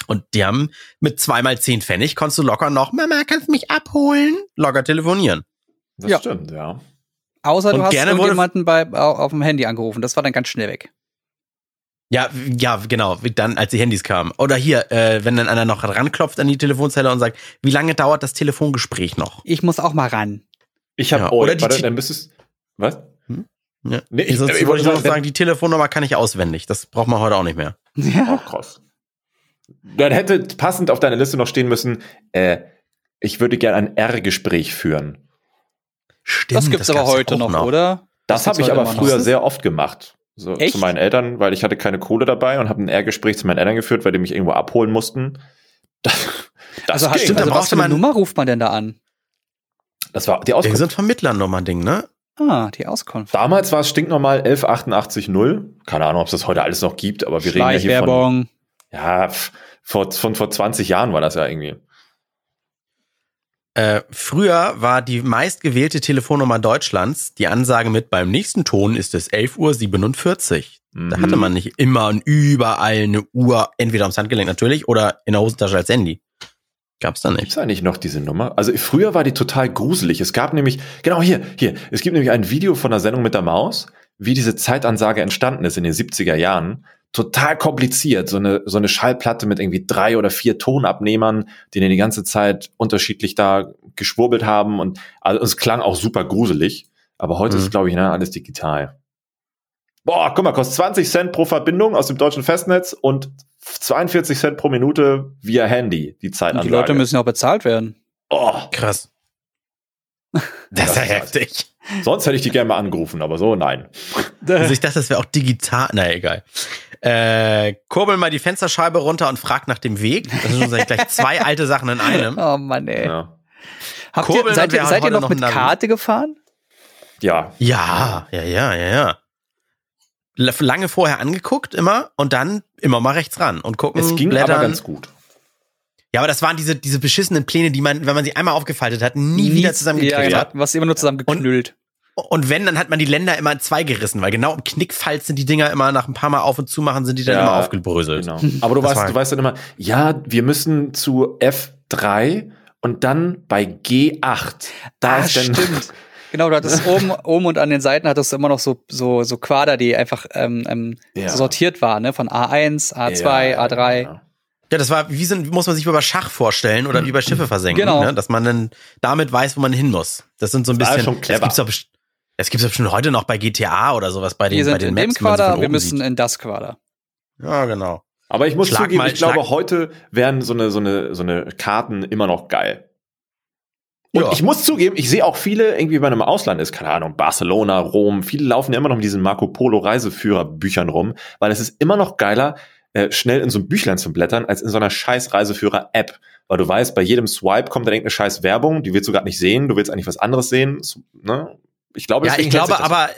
Und die haben mit zweimal zehn Pfennig konntest du locker noch, Mama, kannst du mich abholen? Locker telefonieren.
Das ja. stimmt, ja.
Außer du und hast jemanden bei, auf dem Handy angerufen. Das war dann ganz schnell weg.
Ja, ja, genau, dann, als die Handys kamen. Oder hier, äh, wenn dann einer noch ranklopft an die Telefonzelle und sagt, wie lange dauert das Telefongespräch noch?
Ich muss auch mal ran.
Ich habe, ja, oh, oder die warte, dann müsstest, was? Hm?
Ja. Nee, ich, Sonst ich, wollte ich noch sagen, die Telefonnummer kann ich auswendig. Das braucht man heute auch nicht mehr.
Ja.
Oh, krass. Dann hätte passend auf deiner Liste noch stehen müssen, äh, ich würde gerne ein R-Gespräch führen.
Stimmt, das gibt's das aber heute noch, noch, oder?
Das, das habe ich aber früher sehr oft gemacht. So, zu meinen Eltern, weil ich hatte keine Kohle dabei und habe ein R-Gespräch zu meinen Eltern geführt, weil die mich irgendwo abholen mussten.
Das, das also, stimmt, also was für eine Nummer ruft man denn da an?
Das war die Auskunft.
Die sind Vermittlernummer-Ding, ne?
Ah, die Auskunft.
Damals war es stinknormal 11880. Keine Ahnung, ob es das heute alles noch gibt, aber wir reden ja hier von. Ja, vor, von vor 20 Jahren war das ja irgendwie.
Äh, früher war die meistgewählte Telefonnummer Deutschlands die Ansage mit beim nächsten Ton ist es 11.47 Uhr. Mhm. Da hatte mhm. man nicht immer und überall eine Uhr, entweder ums Handgelenk natürlich oder in der Hosentasche als Handy. Gab's da nicht.
Gibt's eigentlich noch diese Nummer? Also früher war die total gruselig. Es gab nämlich, genau hier, hier, es gibt nämlich ein Video von der Sendung mit der Maus, wie diese Zeitansage entstanden ist in den 70er Jahren total kompliziert. So eine, so eine Schallplatte mit irgendwie drei oder vier Tonabnehmern, die den die ganze Zeit unterschiedlich da geschwurbelt haben und also es klang auch super gruselig. Aber heute mhm. ist, glaube ich, ne, alles digital. Boah, guck mal, kostet 20 Cent pro Verbindung aus dem deutschen Festnetz und 42 Cent pro Minute via Handy, die Zeitanlage.
Und die Leute müssen ja auch bezahlt werden.
Oh, krass. Das ist ja heftig.
Sonst hätte ich die gerne mal angerufen, aber so nein.
Also ich dachte, das wäre auch digital. Na egal. Äh, kurbel mal die Fensterscheibe runter und frag nach dem Weg. Das sind schon gleich zwei alte Sachen in einem.
Oh Mann, ey. Ja. Habt ihr, seid ihr, seid ihr noch, noch mit Karte gefahren?
Ja.
Ja, ja, ja, ja, ja. Lange vorher angeguckt, immer, und dann immer mal rechts ran und gucken.
Es ging blättern. aber ganz gut.
Ja, aber das waren diese, diese beschissenen Pläne, die man, wenn man sie einmal aufgefaltet hat, nie, nie wieder zusammengekriegt ja, hat.
Was immer nur zusammengeknüllt.
Und wenn, dann hat man die Länder immer in zwei gerissen, weil genau im Knickfalz sind die Dinger immer nach ein paar Mal auf und zu machen, sind die dann ja, immer aufgebröselt. Genau.
Aber du weißt, du weißt dann immer, ja, wir müssen zu F3 und dann bei G8.
Da ah, ist dann stimmt. Genau, du hattest oben, oben und an den Seiten hattest du immer noch so, so, so Quader, die einfach ähm, ähm, ja. sortiert waren, ne? Von A1, A2, ja, A3. Genau.
Ja, das war, wie sind, muss man sich über Schach vorstellen oder wie bei Schiffe versenken, genau. ne? dass man dann damit weiß, wo man hin muss. Das sind so ein das bisschen,
schon clever.
das gibt's doch, das gibt's doch schon heute noch bei GTA oder sowas bei den,
wir sind
bei den
in Maps, dem Quader, wir müssen sieht. in das Quader.
Ja, genau.
Aber ich muss schlag zugeben, mal, ich glaube, heute wären so eine, so eine, so eine Karten immer noch geil. Und ja. ich muss zugeben, ich sehe auch viele irgendwie bei einem Ausland ist, keine Ahnung, Barcelona, Rom, viele laufen ja immer noch mit diesen Marco Polo Reiseführerbüchern rum, weil es ist immer noch geiler, äh, schnell in so ein Büchlein zu blättern, als in so einer scheiß Reiseführer-App. Weil du weißt, bei jedem Swipe kommt dann irgendeine scheiß Werbung, die willst du gerade nicht sehen, du willst eigentlich was anderes sehen. Ne?
Ich glaube, ja, ich glaube aber,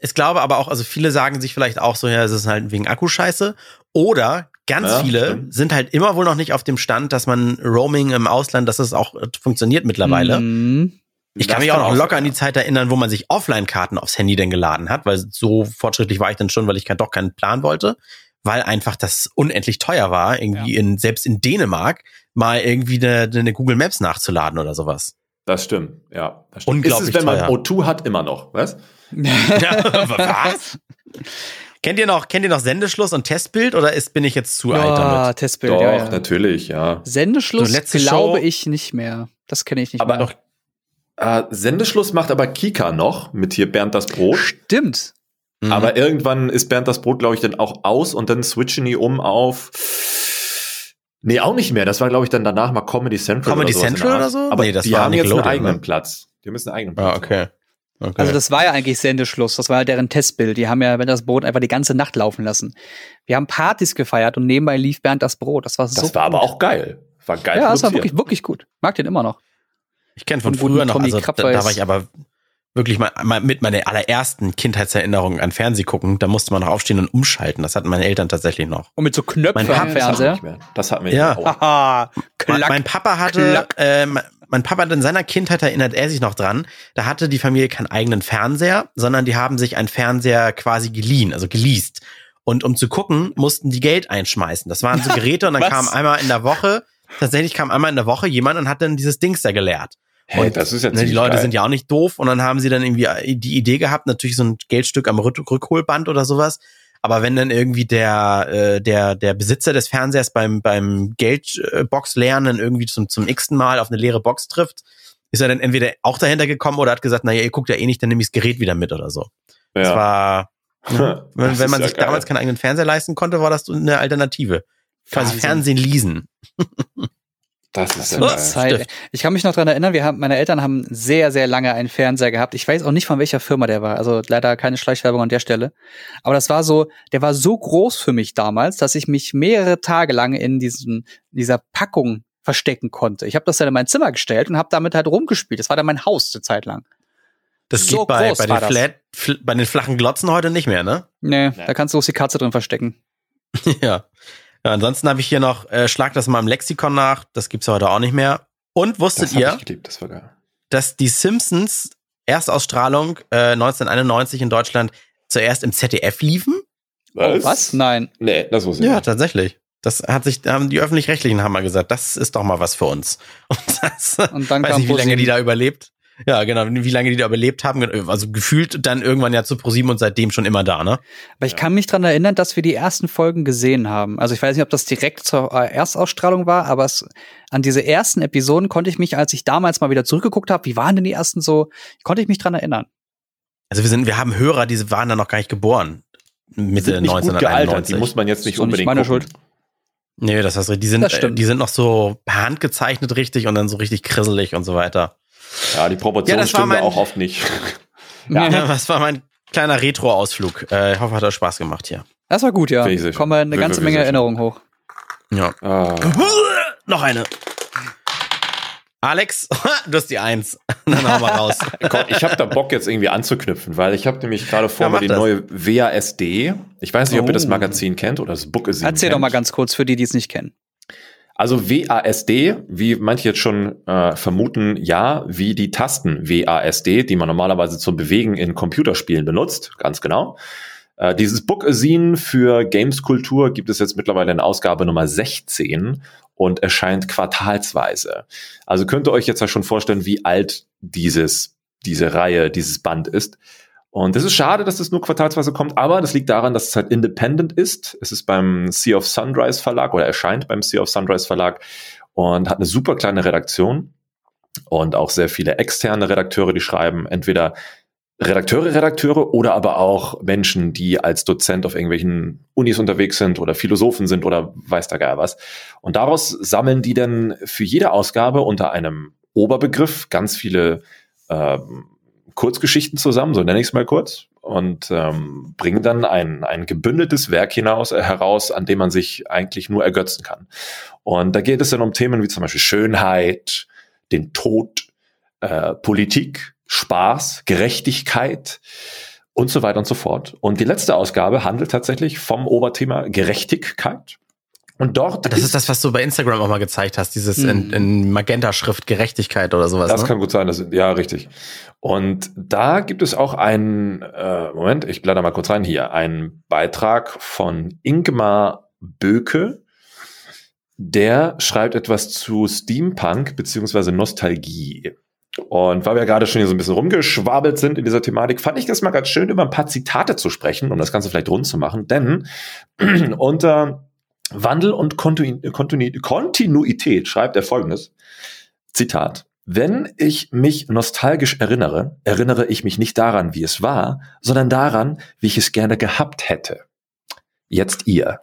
ich glaube aber auch, also viele sagen sich vielleicht auch so, ja, es ist halt wegen Akkuscheiße. Oder ganz ja, viele stimmt. sind halt immer wohl noch nicht auf dem Stand, dass man Roaming im Ausland, dass es auch funktioniert mittlerweile. Mhm. Ich kann das mich auch noch locker an die Zeit erinnern, wo man sich Offline-Karten aufs Handy denn geladen hat, weil so fortschrittlich war ich dann schon, weil ich doch keinen Plan wollte weil einfach das unendlich teuer war, irgendwie ja. in, selbst in Dänemark mal irgendwie eine, eine Google Maps nachzuladen oder sowas.
Das stimmt, ja. Das stimmt.
Unglaublich
ist es, wenn man O2 hat, immer noch, was?
ja, was? Kennt ihr noch, kennt ihr noch Sendeschluss und Testbild oder ist, bin ich jetzt zu ja, alt damit?
Testbild,
Doch,
ja, ja.
natürlich, ja.
Sendeschluss so, glaube Show, ich nicht mehr. Das kenne ich nicht
aber
mehr.
Noch, äh, Sendeschluss macht aber Kika noch mit hier Bernd das Brot.
Stimmt.
Mhm. Aber irgendwann ist Bernd das Brot, glaube ich, dann auch aus und dann switchen die um auf. Nee, auch nicht mehr. Das war, glaube ich, dann danach mal Comedy Central.
Comedy oder Central oder so?
Aber nee, das die haben jetzt einen eigenen ne? Platz. Die haben jetzt einen eigenen
Platz. Ah, okay.
okay. Also das war ja eigentlich Sendeschluss. Das war ja deren Testbild. Die haben ja Bernd das Brot einfach die ganze Nacht laufen lassen. Wir haben Partys gefeiert und nebenbei lief Bernd das Brot. Das war so
Das war gut. aber auch geil. War geil.
Ja, das war wirklich, wirklich gut. Mag den immer noch.
Ich kenne von früher noch, also da, da war ich aber wirklich mal, mal mit meiner allerersten Kindheitserinnerung an Fernseh gucken, da musste man noch aufstehen und umschalten. Das hatten meine Eltern tatsächlich noch.
Und mit so Knöpfen
mein
am Fernseher?
Das hatten wir
ja. Auch. Klack, mein Papa hatte, äh, mein Papa hat in seiner Kindheit erinnert er sich noch dran, da hatte die Familie keinen eigenen Fernseher, sondern die haben sich einen Fernseher quasi geliehen, also geleast. Und um zu gucken, mussten die Geld einschmeißen. Das waren so Geräte und dann kam einmal in der Woche, tatsächlich kam einmal in der Woche jemand und hat dann dieses Dings da geleert.
Hey, und, das ist ja
ne, Die Leute geil. sind ja auch nicht doof und dann haben sie dann irgendwie die Idee gehabt, natürlich so ein Geldstück am Rückholband oder sowas. Aber wenn dann irgendwie der, äh, der, der Besitzer des Fernsehers beim, beim Geldbox leeren dann irgendwie zum, zum x-ten Mal auf eine leere Box trifft, ist er dann entweder auch dahinter gekommen oder hat gesagt, naja, ihr guckt ja eh nicht, dann nehme ich das Gerät wieder mit oder so. Ja. Das war, ja, wenn, das wenn man sich ja damals keinen eigenen Fernseher leisten konnte, war das eine Alternative. Quasi Fernsehen leasen.
Das ist
ja Zeit. Ich kann mich noch dran erinnern, wir haben, meine Eltern haben sehr, sehr lange einen Fernseher gehabt. Ich weiß auch nicht, von welcher Firma der war. Also leider keine Schleichwerbung an der Stelle. Aber das war so, der war so groß für mich damals, dass ich mich mehrere Tage lang in diesem, dieser Packung verstecken konnte. Ich habe das dann in mein Zimmer gestellt und habe damit halt rumgespielt. Das war dann mein Haus eine Zeit lang.
Das so geht bei, bei, den Flat, fl bei den flachen Glotzen heute nicht mehr, ne?
Nee, nee. da kannst du auch die Katze drin verstecken.
ja. Ja, ansonsten habe ich hier noch, äh, schlag das mal im Lexikon nach, das gibt's ja heute auch nicht mehr. Und wusstet
das
ihr,
geliebt, das
dass die Simpsons Erstausstrahlung äh, 1991 in Deutschland zuerst im ZDF liefen?
Was? Oh, was? Nein.
Nee, das wusste
ich Ja, nicht. tatsächlich. Das hat sich, haben die öffentlich-rechtlichen haben mal gesagt, das ist doch mal was für uns. Und, das, Und dann weiß ich, wie lange die da überlebt. Ja, genau, wie lange die da überlebt haben, also gefühlt dann irgendwann ja zu ProSieben und seitdem schon immer da, ne?
Aber ich ja. kann mich dran erinnern, dass wir die ersten Folgen gesehen haben. Also ich weiß nicht, ob das direkt zur äh, Erstausstrahlung war, aber es, an diese ersten Episoden konnte ich mich, als ich damals mal wieder zurückgeguckt habe, wie waren denn die ersten so, konnte ich mich dran erinnern.
Also wir sind, wir haben Hörer, die waren da noch gar nicht geboren. Mitte 1991.
Die muss man jetzt nicht unbedingt nicht
meine gucken. Schuld.
Nee, das heißt, die sind, die sind noch so per Hand gezeichnet richtig und dann so richtig krisselig und so weiter.
Ja, die Proportionen ja, stimmen mein, auch oft nicht.
ja, das war mein kleiner Retro-Ausflug. Äh, ich hoffe, hat euch Spaß gemacht hier.
Das war gut, ja. Kommen eine ganze Menge Erinnerungen hoch.
Ja. Ah. Noch eine. Alex, du hast die Eins. Dann hau mal raus.
ich habe da Bock jetzt irgendwie anzuknüpfen, weil ich habe nämlich gerade vor ja, mir die das. neue WASD. Ich weiß nicht, ob oh. ihr das oh. Magazin kennt oder das Bookazine
Erzähl
kennt.
doch mal ganz kurz für die, die es nicht kennen.
Also WASD, wie manche jetzt schon äh, vermuten, ja, wie die Tasten WASD, die man normalerweise zum Bewegen in Computerspielen benutzt, ganz genau. Äh, dieses Bookazine für Gameskultur gibt es jetzt mittlerweile in Ausgabe Nummer 16 und erscheint quartalsweise. Also könnt ihr euch jetzt ja schon vorstellen, wie alt dieses, diese Reihe, dieses Band ist. Und es ist schade, dass es nur quartalsweise kommt, aber das liegt daran, dass es halt independent ist. Es ist beim Sea of Sunrise Verlag oder erscheint beim Sea of Sunrise Verlag und hat eine super kleine Redaktion und auch sehr viele externe Redakteure, die schreiben entweder Redakteure, Redakteure oder aber auch Menschen, die als Dozent auf irgendwelchen Unis unterwegs sind oder Philosophen sind oder weiß da gar was. Und daraus sammeln die dann für jede Ausgabe unter einem Oberbegriff ganz viele ähm, Kurzgeschichten zusammen, so nenne ich es mal kurz, und ähm, bringen dann ein, ein gebündeltes Werk hinaus, äh, heraus, an dem man sich eigentlich nur ergötzen kann. Und da geht es dann um Themen wie zum Beispiel Schönheit, den Tod, äh, Politik, Spaß, Gerechtigkeit und so weiter und so fort. Und die letzte Ausgabe handelt tatsächlich vom Oberthema Gerechtigkeit. Und dort.
Das ist, ist, das, was du bei Instagram auch mal gezeigt hast, dieses in, hm. in Magenta-Schrift Gerechtigkeit oder sowas.
Das
ne?
kann gut sein, das, ja, richtig. Und da gibt es auch einen, äh, Moment, ich blätter mal kurz rein hier, einen Beitrag von Ingmar Böke. Der schreibt etwas zu Steampunk beziehungsweise Nostalgie. Und weil wir gerade schon hier so ein bisschen rumgeschwabelt sind in dieser Thematik, fand ich das mal ganz schön, über ein paar Zitate zu sprechen, um das Ganze vielleicht rund zu machen. Denn unter Wandel und Kontinuität schreibt er folgendes. Zitat. Wenn ich mich nostalgisch erinnere, erinnere ich mich nicht daran, wie es war, sondern daran, wie ich es gerne gehabt hätte. Jetzt ihr.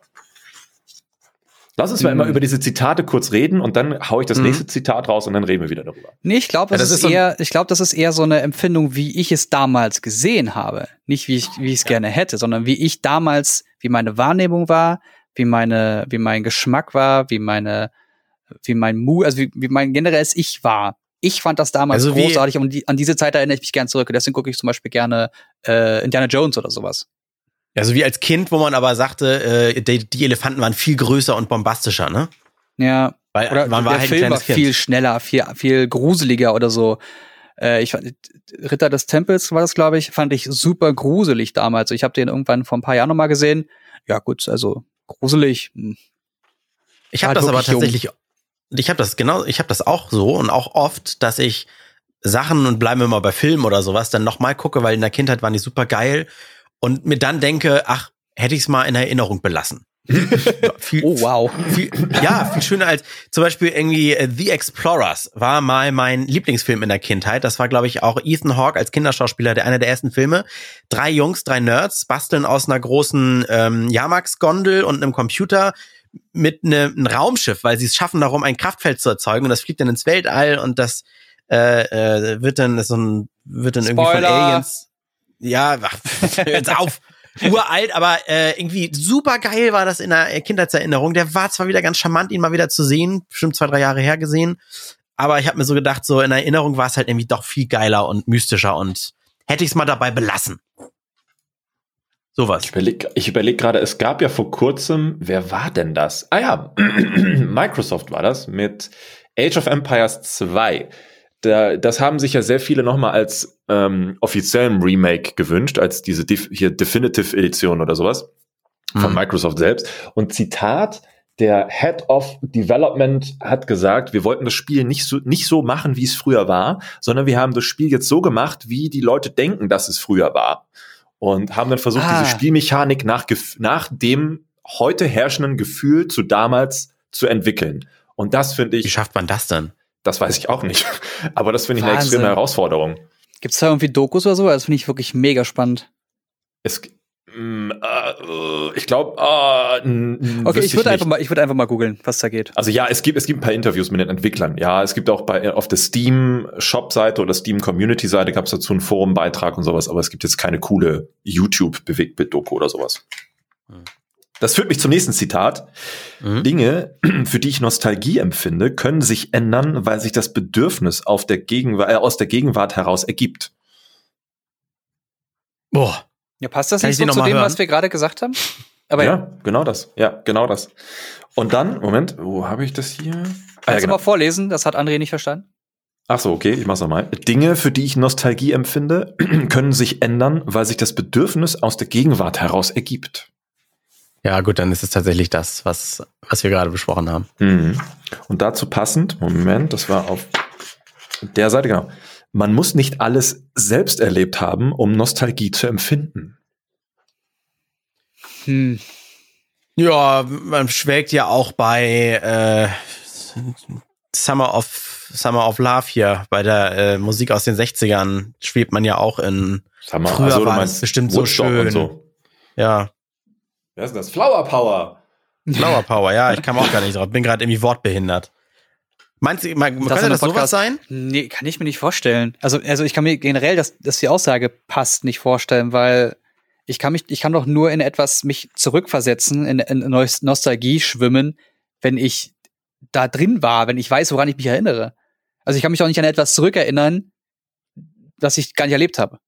Lass uns mal immer mhm. über diese Zitate kurz reden und dann hau ich das mhm. nächste Zitat raus und dann reden wir wieder darüber.
Nee, ich glaube, das, ja, das, ist, ist eher, ich glaube, das ist eher so eine Empfindung, wie ich es damals gesehen habe. Nicht wie ich, wie ich es ja. gerne hätte, sondern wie ich damals, wie meine Wahrnehmung war, wie meine, wie mein Geschmack war, wie meine, wie mein Mu, also wie, wie mein generelles Ich war. Ich fand das damals also großartig und die, an diese Zeit erinnere ich mich gern zurück. Deswegen gucke ich zum Beispiel gerne äh, Indiana Jones oder sowas.
Also wie als Kind, wo man aber sagte, äh, die, die Elefanten waren viel größer und bombastischer, ne?
Ja. Weil oder man war der halt Film war viel schneller, viel, viel gruseliger oder so. Äh, ich fand, Ritter des Tempels war das, glaube ich, fand ich super gruselig damals. Ich habe den irgendwann vor ein paar Jahren noch mal gesehen. Ja gut, also gruselig.
Ich habe das aber tatsächlich, jung. ich habe das genau, ich habe das auch so und auch oft, dass ich Sachen und bleiben wir mal bei Filmen oder sowas, dann nochmal gucke, weil in der Kindheit waren die super geil und mir dann denke, ach, hätte ich es mal in Erinnerung belassen.
viel, oh wow.
Viel, ja, viel schöner als zum Beispiel irgendwie äh, The Explorers war mal mein Lieblingsfilm in der Kindheit. Das war, glaube ich, auch Ethan Hawke als Kinderschauspieler, der einer der ersten Filme. Drei Jungs, drei Nerds basteln aus einer großen ähm, Jamax-Gondel und einem Computer mit einem ne, Raumschiff, weil sie es schaffen darum, ein Kraftfeld zu erzeugen und das fliegt dann ins Weltall und das äh, äh, wird dann so ein wird dann Spoiler. irgendwie von Aliens ja jetzt auf uralt, aber äh, irgendwie super geil war das in der Kindheitserinnerung. Der war zwar wieder ganz charmant, ihn mal wieder zu sehen, bestimmt zwei drei Jahre her gesehen, aber ich habe mir so gedacht, so in Erinnerung war es halt irgendwie doch viel geiler und mystischer und hätte ich es mal dabei belassen.
Sowas. Ich überlege ich überleg gerade, es gab ja vor kurzem, wer war denn das? Ah ja, Microsoft war das mit Age of Empires 2. Da, das haben sich ja sehr viele nochmal als ähm, offiziellen Remake gewünscht, als diese Def hier Definitive Edition oder sowas von mhm. Microsoft selbst. Und Zitat, der Head of Development hat gesagt, wir wollten das Spiel nicht so, nicht so machen, wie es früher war, sondern wir haben das Spiel jetzt so gemacht, wie die Leute denken, dass es früher war und haben dann versucht, ah. diese Spielmechanik nach, nach dem heute herrschenden Gefühl zu damals zu entwickeln. Und das finde ich.
Wie schafft man das dann?
Das weiß ich auch nicht. Aber das finde ich eine extreme Herausforderung.
Gibt es da irgendwie Dokus oder so? Das finde ich wirklich mega spannend.
Es, Mm, äh, ich glaube, äh,
okay, ich würde einfach mal, ich würde einfach mal googeln, was da geht.
Also ja, es gibt, es gibt ein paar Interviews mit den Entwicklern. Ja, es gibt auch bei auf der Steam Shop-Seite oder Steam Community-Seite gab es dazu einen Forum-Beitrag und sowas, aber es gibt jetzt keine coole YouTube-Bewegtbild-Doku oder sowas. Hm. Das führt mich zum nächsten Zitat. Mhm. Dinge, für die ich Nostalgie empfinde, können sich ändern, weil sich das Bedürfnis auf der Gegenwart, äh, aus der Gegenwart heraus ergibt.
Boah. Ja, passt das Kann nicht so zu dem, hören? was wir gerade gesagt haben?
Aber ja, ja, genau das. Ja, genau das. Und dann, Moment, wo habe ich das hier?
Kannst ah, ja, genau. du mal vorlesen? Das hat André nicht verstanden.
Ach so, okay, ich mach's nochmal. Dinge, für die ich Nostalgie empfinde, können sich ändern, weil sich das Bedürfnis aus der Gegenwart heraus ergibt.
Ja, gut, dann ist es tatsächlich das, was, was wir gerade besprochen haben.
Mhm. Und dazu passend, Moment, das war auf der Seite, genau man muss nicht alles selbst erlebt haben, um Nostalgie zu empfinden.
Hm. Ja, man schwelgt ja auch bei äh, Summer of Summer of Love hier, bei der äh, Musik aus den 60ern schwebt man ja auch in
Summer, früher also, war es bestimmt Woodstock so schön. So.
Ja.
Wer ist das? Flower Power.
Flower Power, ja, ich kam auch gar nicht drauf. Bin gerade irgendwie wortbehindert. Meinst du, man, das könnte das sowas sein?
Nee, kann ich mir nicht vorstellen. Also, also ich kann mir generell, dass, dass die Aussage passt, nicht vorstellen, weil ich kann mich, ich kann doch nur in etwas mich zurückversetzen, in, in Nostalgie schwimmen, wenn ich da drin war, wenn ich weiß, woran ich mich erinnere. Also ich kann mich doch nicht an etwas zurückerinnern, das ich gar nicht erlebt habe.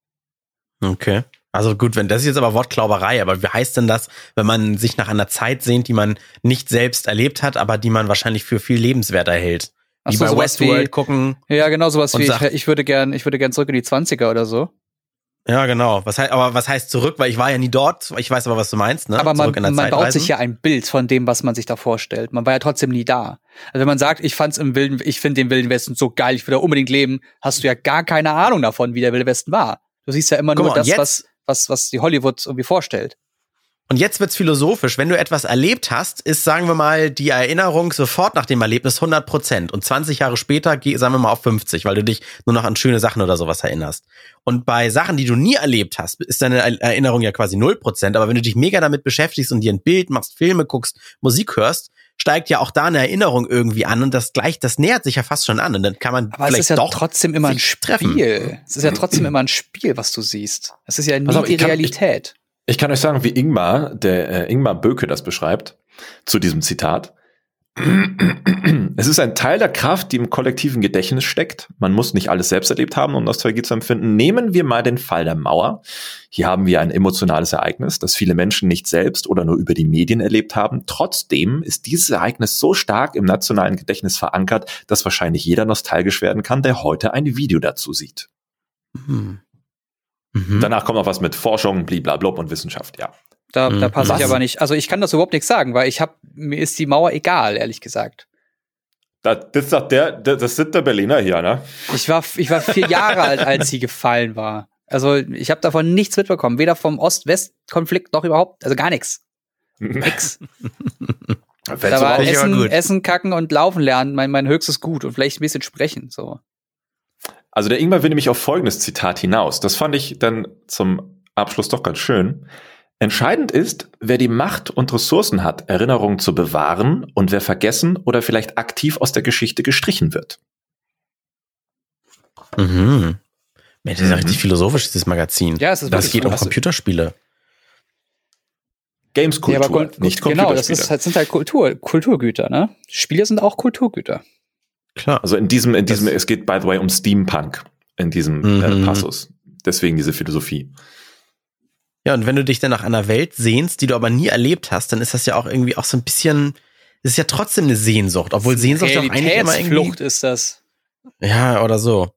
Okay. Also gut, wenn das ist jetzt aber Wortklauberei, aber wie heißt denn das, wenn man sich nach einer Zeit sehnt, die man nicht selbst erlebt hat, aber die man wahrscheinlich für viel lebenswerter hält? Wie so, bei Westworld wie, gucken.
Ja, genau, sowas wie, ich, ich, würde gern, ich würde gern zurück in die 20er oder so.
Ja, genau. Was heißt, aber was heißt zurück? Weil ich war ja nie dort. Ich weiß aber, was du meinst, ne?
Aber man, man baut sich ja ein Bild von dem, was man sich da vorstellt. Man war ja trotzdem nie da. Also wenn man sagt, ich fand's im Wilden, ich finde den Wilden Westen so geil, ich will da unbedingt leben, hast du ja gar keine Ahnung davon, wie der Wilde Westen war. Du siehst ja immer Guck nur mal, das, was, was, was die Hollywood irgendwie vorstellt.
Und jetzt wird's philosophisch. Wenn du etwas erlebt hast, ist, sagen wir mal, die Erinnerung sofort nach dem Erlebnis 100 Prozent. Und 20 Jahre später, sagen wir mal, auf 50, weil du dich nur noch an schöne Sachen oder sowas erinnerst. Und bei Sachen, die du nie erlebt hast, ist deine Erinnerung ja quasi 0 Prozent. Aber wenn du dich mega damit beschäftigst und dir ein Bild machst, Filme guckst, Musik hörst, steigt ja auch da eine Erinnerung irgendwie an und das gleich, das nähert sich ja fast schon an und dann kann man
Aber vielleicht es ist ja doch trotzdem immer ein Spiel. Treffen. Es ist ja trotzdem immer ein Spiel, was du siehst. Es ist ja nie also, die Realität.
Ich kann euch sagen, wie Ingmar, der äh, Ingmar Böke das beschreibt, zu diesem Zitat. Es ist ein Teil der Kraft, die im kollektiven Gedächtnis steckt. Man muss nicht alles selbst erlebt haben, um Nostalgie zu empfinden. Nehmen wir mal den Fall der Mauer. Hier haben wir ein emotionales Ereignis, das viele Menschen nicht selbst oder nur über die Medien erlebt haben. Trotzdem ist dieses Ereignis so stark im nationalen Gedächtnis verankert, dass wahrscheinlich jeder nostalgisch werden kann, der heute ein Video dazu sieht. Hm. Mhm. Danach kommt noch was mit Forschung, blablabla und Wissenschaft, ja.
Da, da mhm. passe ich aber nicht. Also ich kann das überhaupt nichts sagen, weil ich habe mir ist die Mauer egal, ehrlich gesagt.
Das, das ist doch der, das sind der Berliner hier, ne?
Ich war, ich war vier Jahre alt, als sie gefallen war. Also ich habe davon nichts mitbekommen, weder vom Ost-West-Konflikt noch überhaupt, also gar nichts. Nix. da war Essen, Essen, Kacken und Laufen lernen mein, mein höchstes Gut und vielleicht ein bisschen sprechen. So.
Also der Ingmar will nämlich auf folgendes Zitat hinaus. Das fand ich dann zum Abschluss doch ganz schön. Entscheidend ist, wer die Macht und Ressourcen hat, Erinnerungen zu bewahren und wer vergessen oder vielleicht aktiv aus der Geschichte gestrichen wird.
Mhm. Das ist ja richtig philosophisch, dieses Magazin.
Ja, es ist
Das geht um. Computerspiele.
Gameskultur,
Ja, aber
nicht
genau, das
Computerspiele.
ist, halt- sind halt Kultur, Kulturgüter, ne? Spiele sind auch Kulturgüter.
Klar.
Also in diesem, in diesem,
Das-
es geht by the way um Steampunk in diesem
Mhm.
äh, Passus. Deswegen diese Philosophie.
Ja, und wenn du dich dann nach einer Welt sehnst, die du aber nie erlebt hast, dann ist das ja auch irgendwie auch so ein bisschen, ist ja trotzdem eine Sehnsucht, obwohl Sehnsucht doch eigentlich immer irgendwie,
Realitätsflucht ist das.
ja, oder so.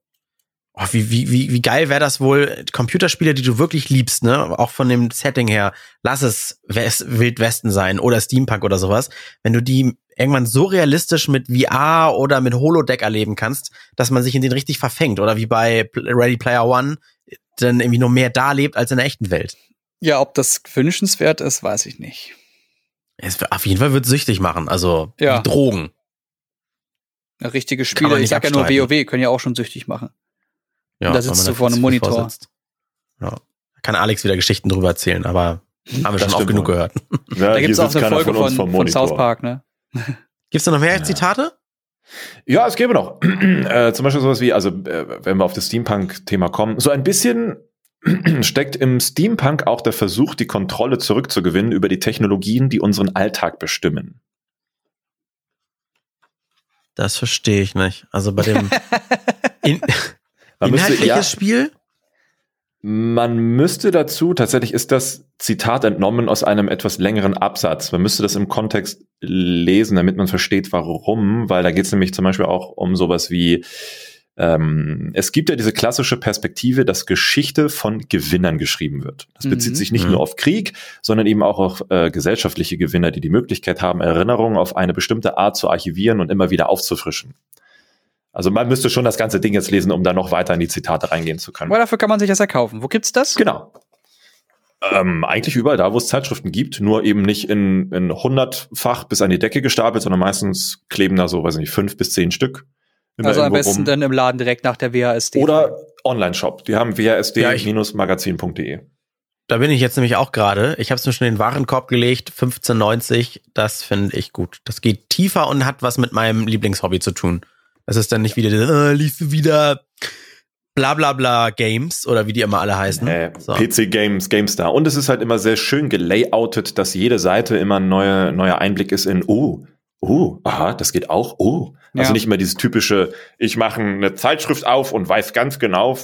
Oh, wie, wie, wie, wie geil wäre das wohl, Computerspiele, die du wirklich liebst, ne, auch von dem Setting her, lass es West, Wildwesten sein oder Steampunk oder sowas, wenn du die irgendwann so realistisch mit VR oder mit Holodeck erleben kannst, dass man sich in den richtig verfängt oder wie bei Ready Player One dann irgendwie nur mehr da lebt als in der echten Welt.
Ja, ob das wünschenswert ist, weiß ich nicht.
Es, auf jeden Fall wird süchtig machen, also
Ja.
wie Drogen.
Richtige
man
Spiele, ich sag ja nur
abstreiten.
WoW, können ja auch schon süchtig machen.
Ja,
Und da sitzt du vor einem Monitor.
vorsitzt. Ja. Da Kann Alex wieder Geschichten drüber erzählen, aber haben wir
Das
schon oft genug gehört.
Ja,
Da gibt's
hier
auch eine Folge von,
vom
von South. Park, ne?
Gibt's da noch mehr
Ja.
Zitate?
Ja, es gäbe noch. äh, zum Beispiel sowas wie, also äh, wenn wir auf das Steampunk-Thema kommen, so ein bisschen steckt im Steampunk auch der Versuch, die Kontrolle zurückzugewinnen über die Technologien, die unseren Alltag bestimmen.
Das verstehe ich nicht. Also bei dem in,
Man müsste,
inhaltliches
ja,
Spiel?
man müsste dazu, tatsächlich ist das Zitat entnommen aus einem etwas längeren Absatz. Man müsste das im Kontext lesen, damit man versteht, warum, weil da geht es nämlich zum Beispiel auch um sowas wie, ähm, es gibt ja diese klassische Perspektive, dass Geschichte von Gewinnern geschrieben wird. Das bezieht
Mhm.
sich nicht
Mhm.
nur auf Krieg, sondern eben auch auf äh, gesellschaftliche Gewinner, die die Möglichkeit haben, Erinnerungen auf eine bestimmte Art zu archivieren und immer wieder aufzufrischen. Also man müsste schon das ganze Ding jetzt lesen, um da noch weiter in die Zitate reingehen zu können.
Aber dafür kann man sich das ja kaufen. Wo gibt's das?
Genau. Ähm, eigentlich überall da, wo es Zeitschriften gibt, nur eben nicht in, in hundertfach bis an die Decke gestapelt, sondern meistens kleben da so, weiß ich nicht, fünf bis zehn Stück. Immer
Also am besten
rum.
dann im Laden direkt nach der WASD.
Oder Online-Shop. Die haben
Ja, ich-
wsd-magazin.de.
Da bin ich jetzt nämlich auch gerade. Ich habe es mir schon in den Warenkorb gelegt, 15,90. Das finde ich gut. Das geht tiefer und hat was mit meinem Lieblingshobby zu tun. Das ist dann nicht wieder, äh, liest du wieder bla bla bla Games oder wie die immer alle heißen.
Äh,
So.
PC Games, GameStar. Und es ist halt immer sehr schön gelayoutet, dass jede Seite immer ein neuer, neuer Einblick ist in, oh, oh, aha, das geht auch, oh. Also
Ja.
nicht immer dieses typische, ich mache eine Zeitschrift auf und weiß ganz genau,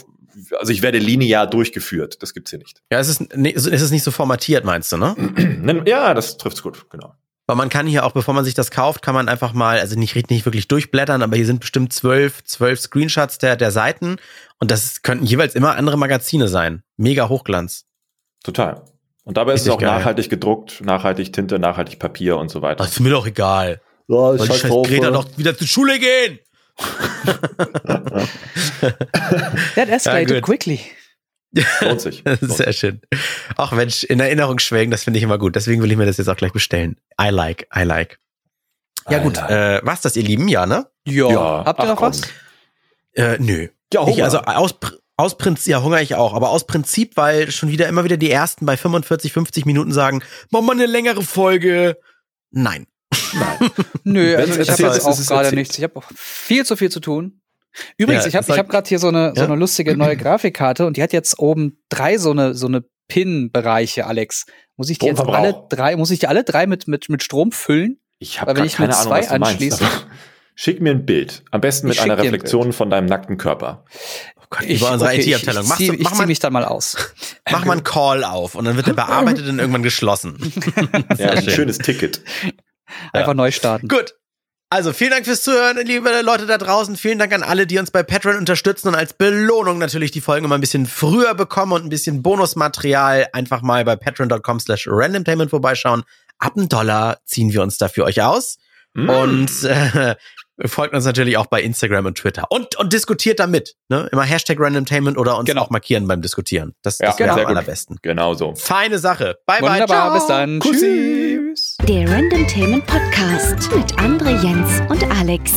also ich werde linear durchgeführt. Das gibt's hier nicht.
Ja, es ist, nee, es ist nicht so formatiert, meinst du, ne?
Ja, das trifft's gut, genau.
Weil man kann hier auch, bevor man sich das kauft, kann man einfach mal, also nicht, nicht wirklich durchblättern, aber hier sind bestimmt zwölf, zwölf Screenshots der, der Seiten und das könnten jeweils immer andere Magazine sein. Mega Hochglanz.
Total. Und dabei ist es
Richtig
auch
geil.
nachhaltig gedruckt, nachhaltig Tinte, nachhaltig Papier und so weiter.
Das ist mir doch egal.
Ja,
Soll die scheiß Greta doch wieder zur Schule gehen?
That escalated
gut.
quickly.
Lohnt sich.
Sehr schön. Ach Mensch, in Erinnerung schwelgen, das finde ich immer gut. Deswegen will ich mir das jetzt auch gleich bestellen. I like, I like. Ja gut,
Alter.
äh, was das, ihr Lieben? Ja, ne?
Ja.
Ja,
Habt ihr
ach
noch
komm.
was?
Äh, nö.
Ja,
Ich,
Hunger.
also aus, aus Prinzip, ja, Hunger ich auch, aber aus Prinzip, weil schon wieder immer wieder die ersten bei 45, 50 Minuten sagen, mach mal eine längere Folge. Nein.
Nö,
Wenn's
also ich habe jetzt auch gerade nichts. Ich habe auch viel zu viel zu tun. Übrigens,
Ja,
ich habe ich hab gerade hier so eine, so
Ja?
eine lustige neue Grafikkarte und die hat jetzt oben drei so eine, so eine Pin-Bereiche, Alex. Muss ich die jetzt alle drei, muss ich die alle drei mit, mit, mit Strom füllen?
Ich habe
ich
keine Ahnung,
zwei
was du meinst.
anschließe-
aber Schick mir ein Bild. Am besten mit
Ich
einer
dir ein
Reflexion von deinem nackten Körper.
Oh Gott, über unsere
okay,
IT-Abteilung.
Ich,
Mach,
ich, zieh, ich
mach, mal,
mich dann mal aus.
mach mal einen Call auf und dann wird der bearbeitet und irgendwann geschlossen.
Ja, ein
schön.
schönes Ticket.
Einfach neu starten.
Gut. Also vielen Dank fürs Zuhören, liebe Leute da draußen. Vielen Dank an alle, die uns bei Patreon unterstützen und als Belohnung natürlich die Folgen immer ein bisschen früher bekommen und ein bisschen Bonusmaterial. Einfach mal bei patreon.com slash randomtainment vorbeischauen. Ab einen Dollar ziehen wir uns da für euch aus.
Mm.
Und äh, folgt uns natürlich auch bei Instagram und Twitter. Und, und diskutiert damit. Ne? Immer Hashtag randomtainment oder uns
Genau.
auch markieren beim Diskutieren. Das,
Ja,
das wäre
sehr
am allerbesten.
Genau so.
Feine Sache. Bye, bye.
Wunderbar,
Ciao.
bis dann.
Kussi.
Tschüss.
Der Randomtainment Podcast mit André, Jens und Alex.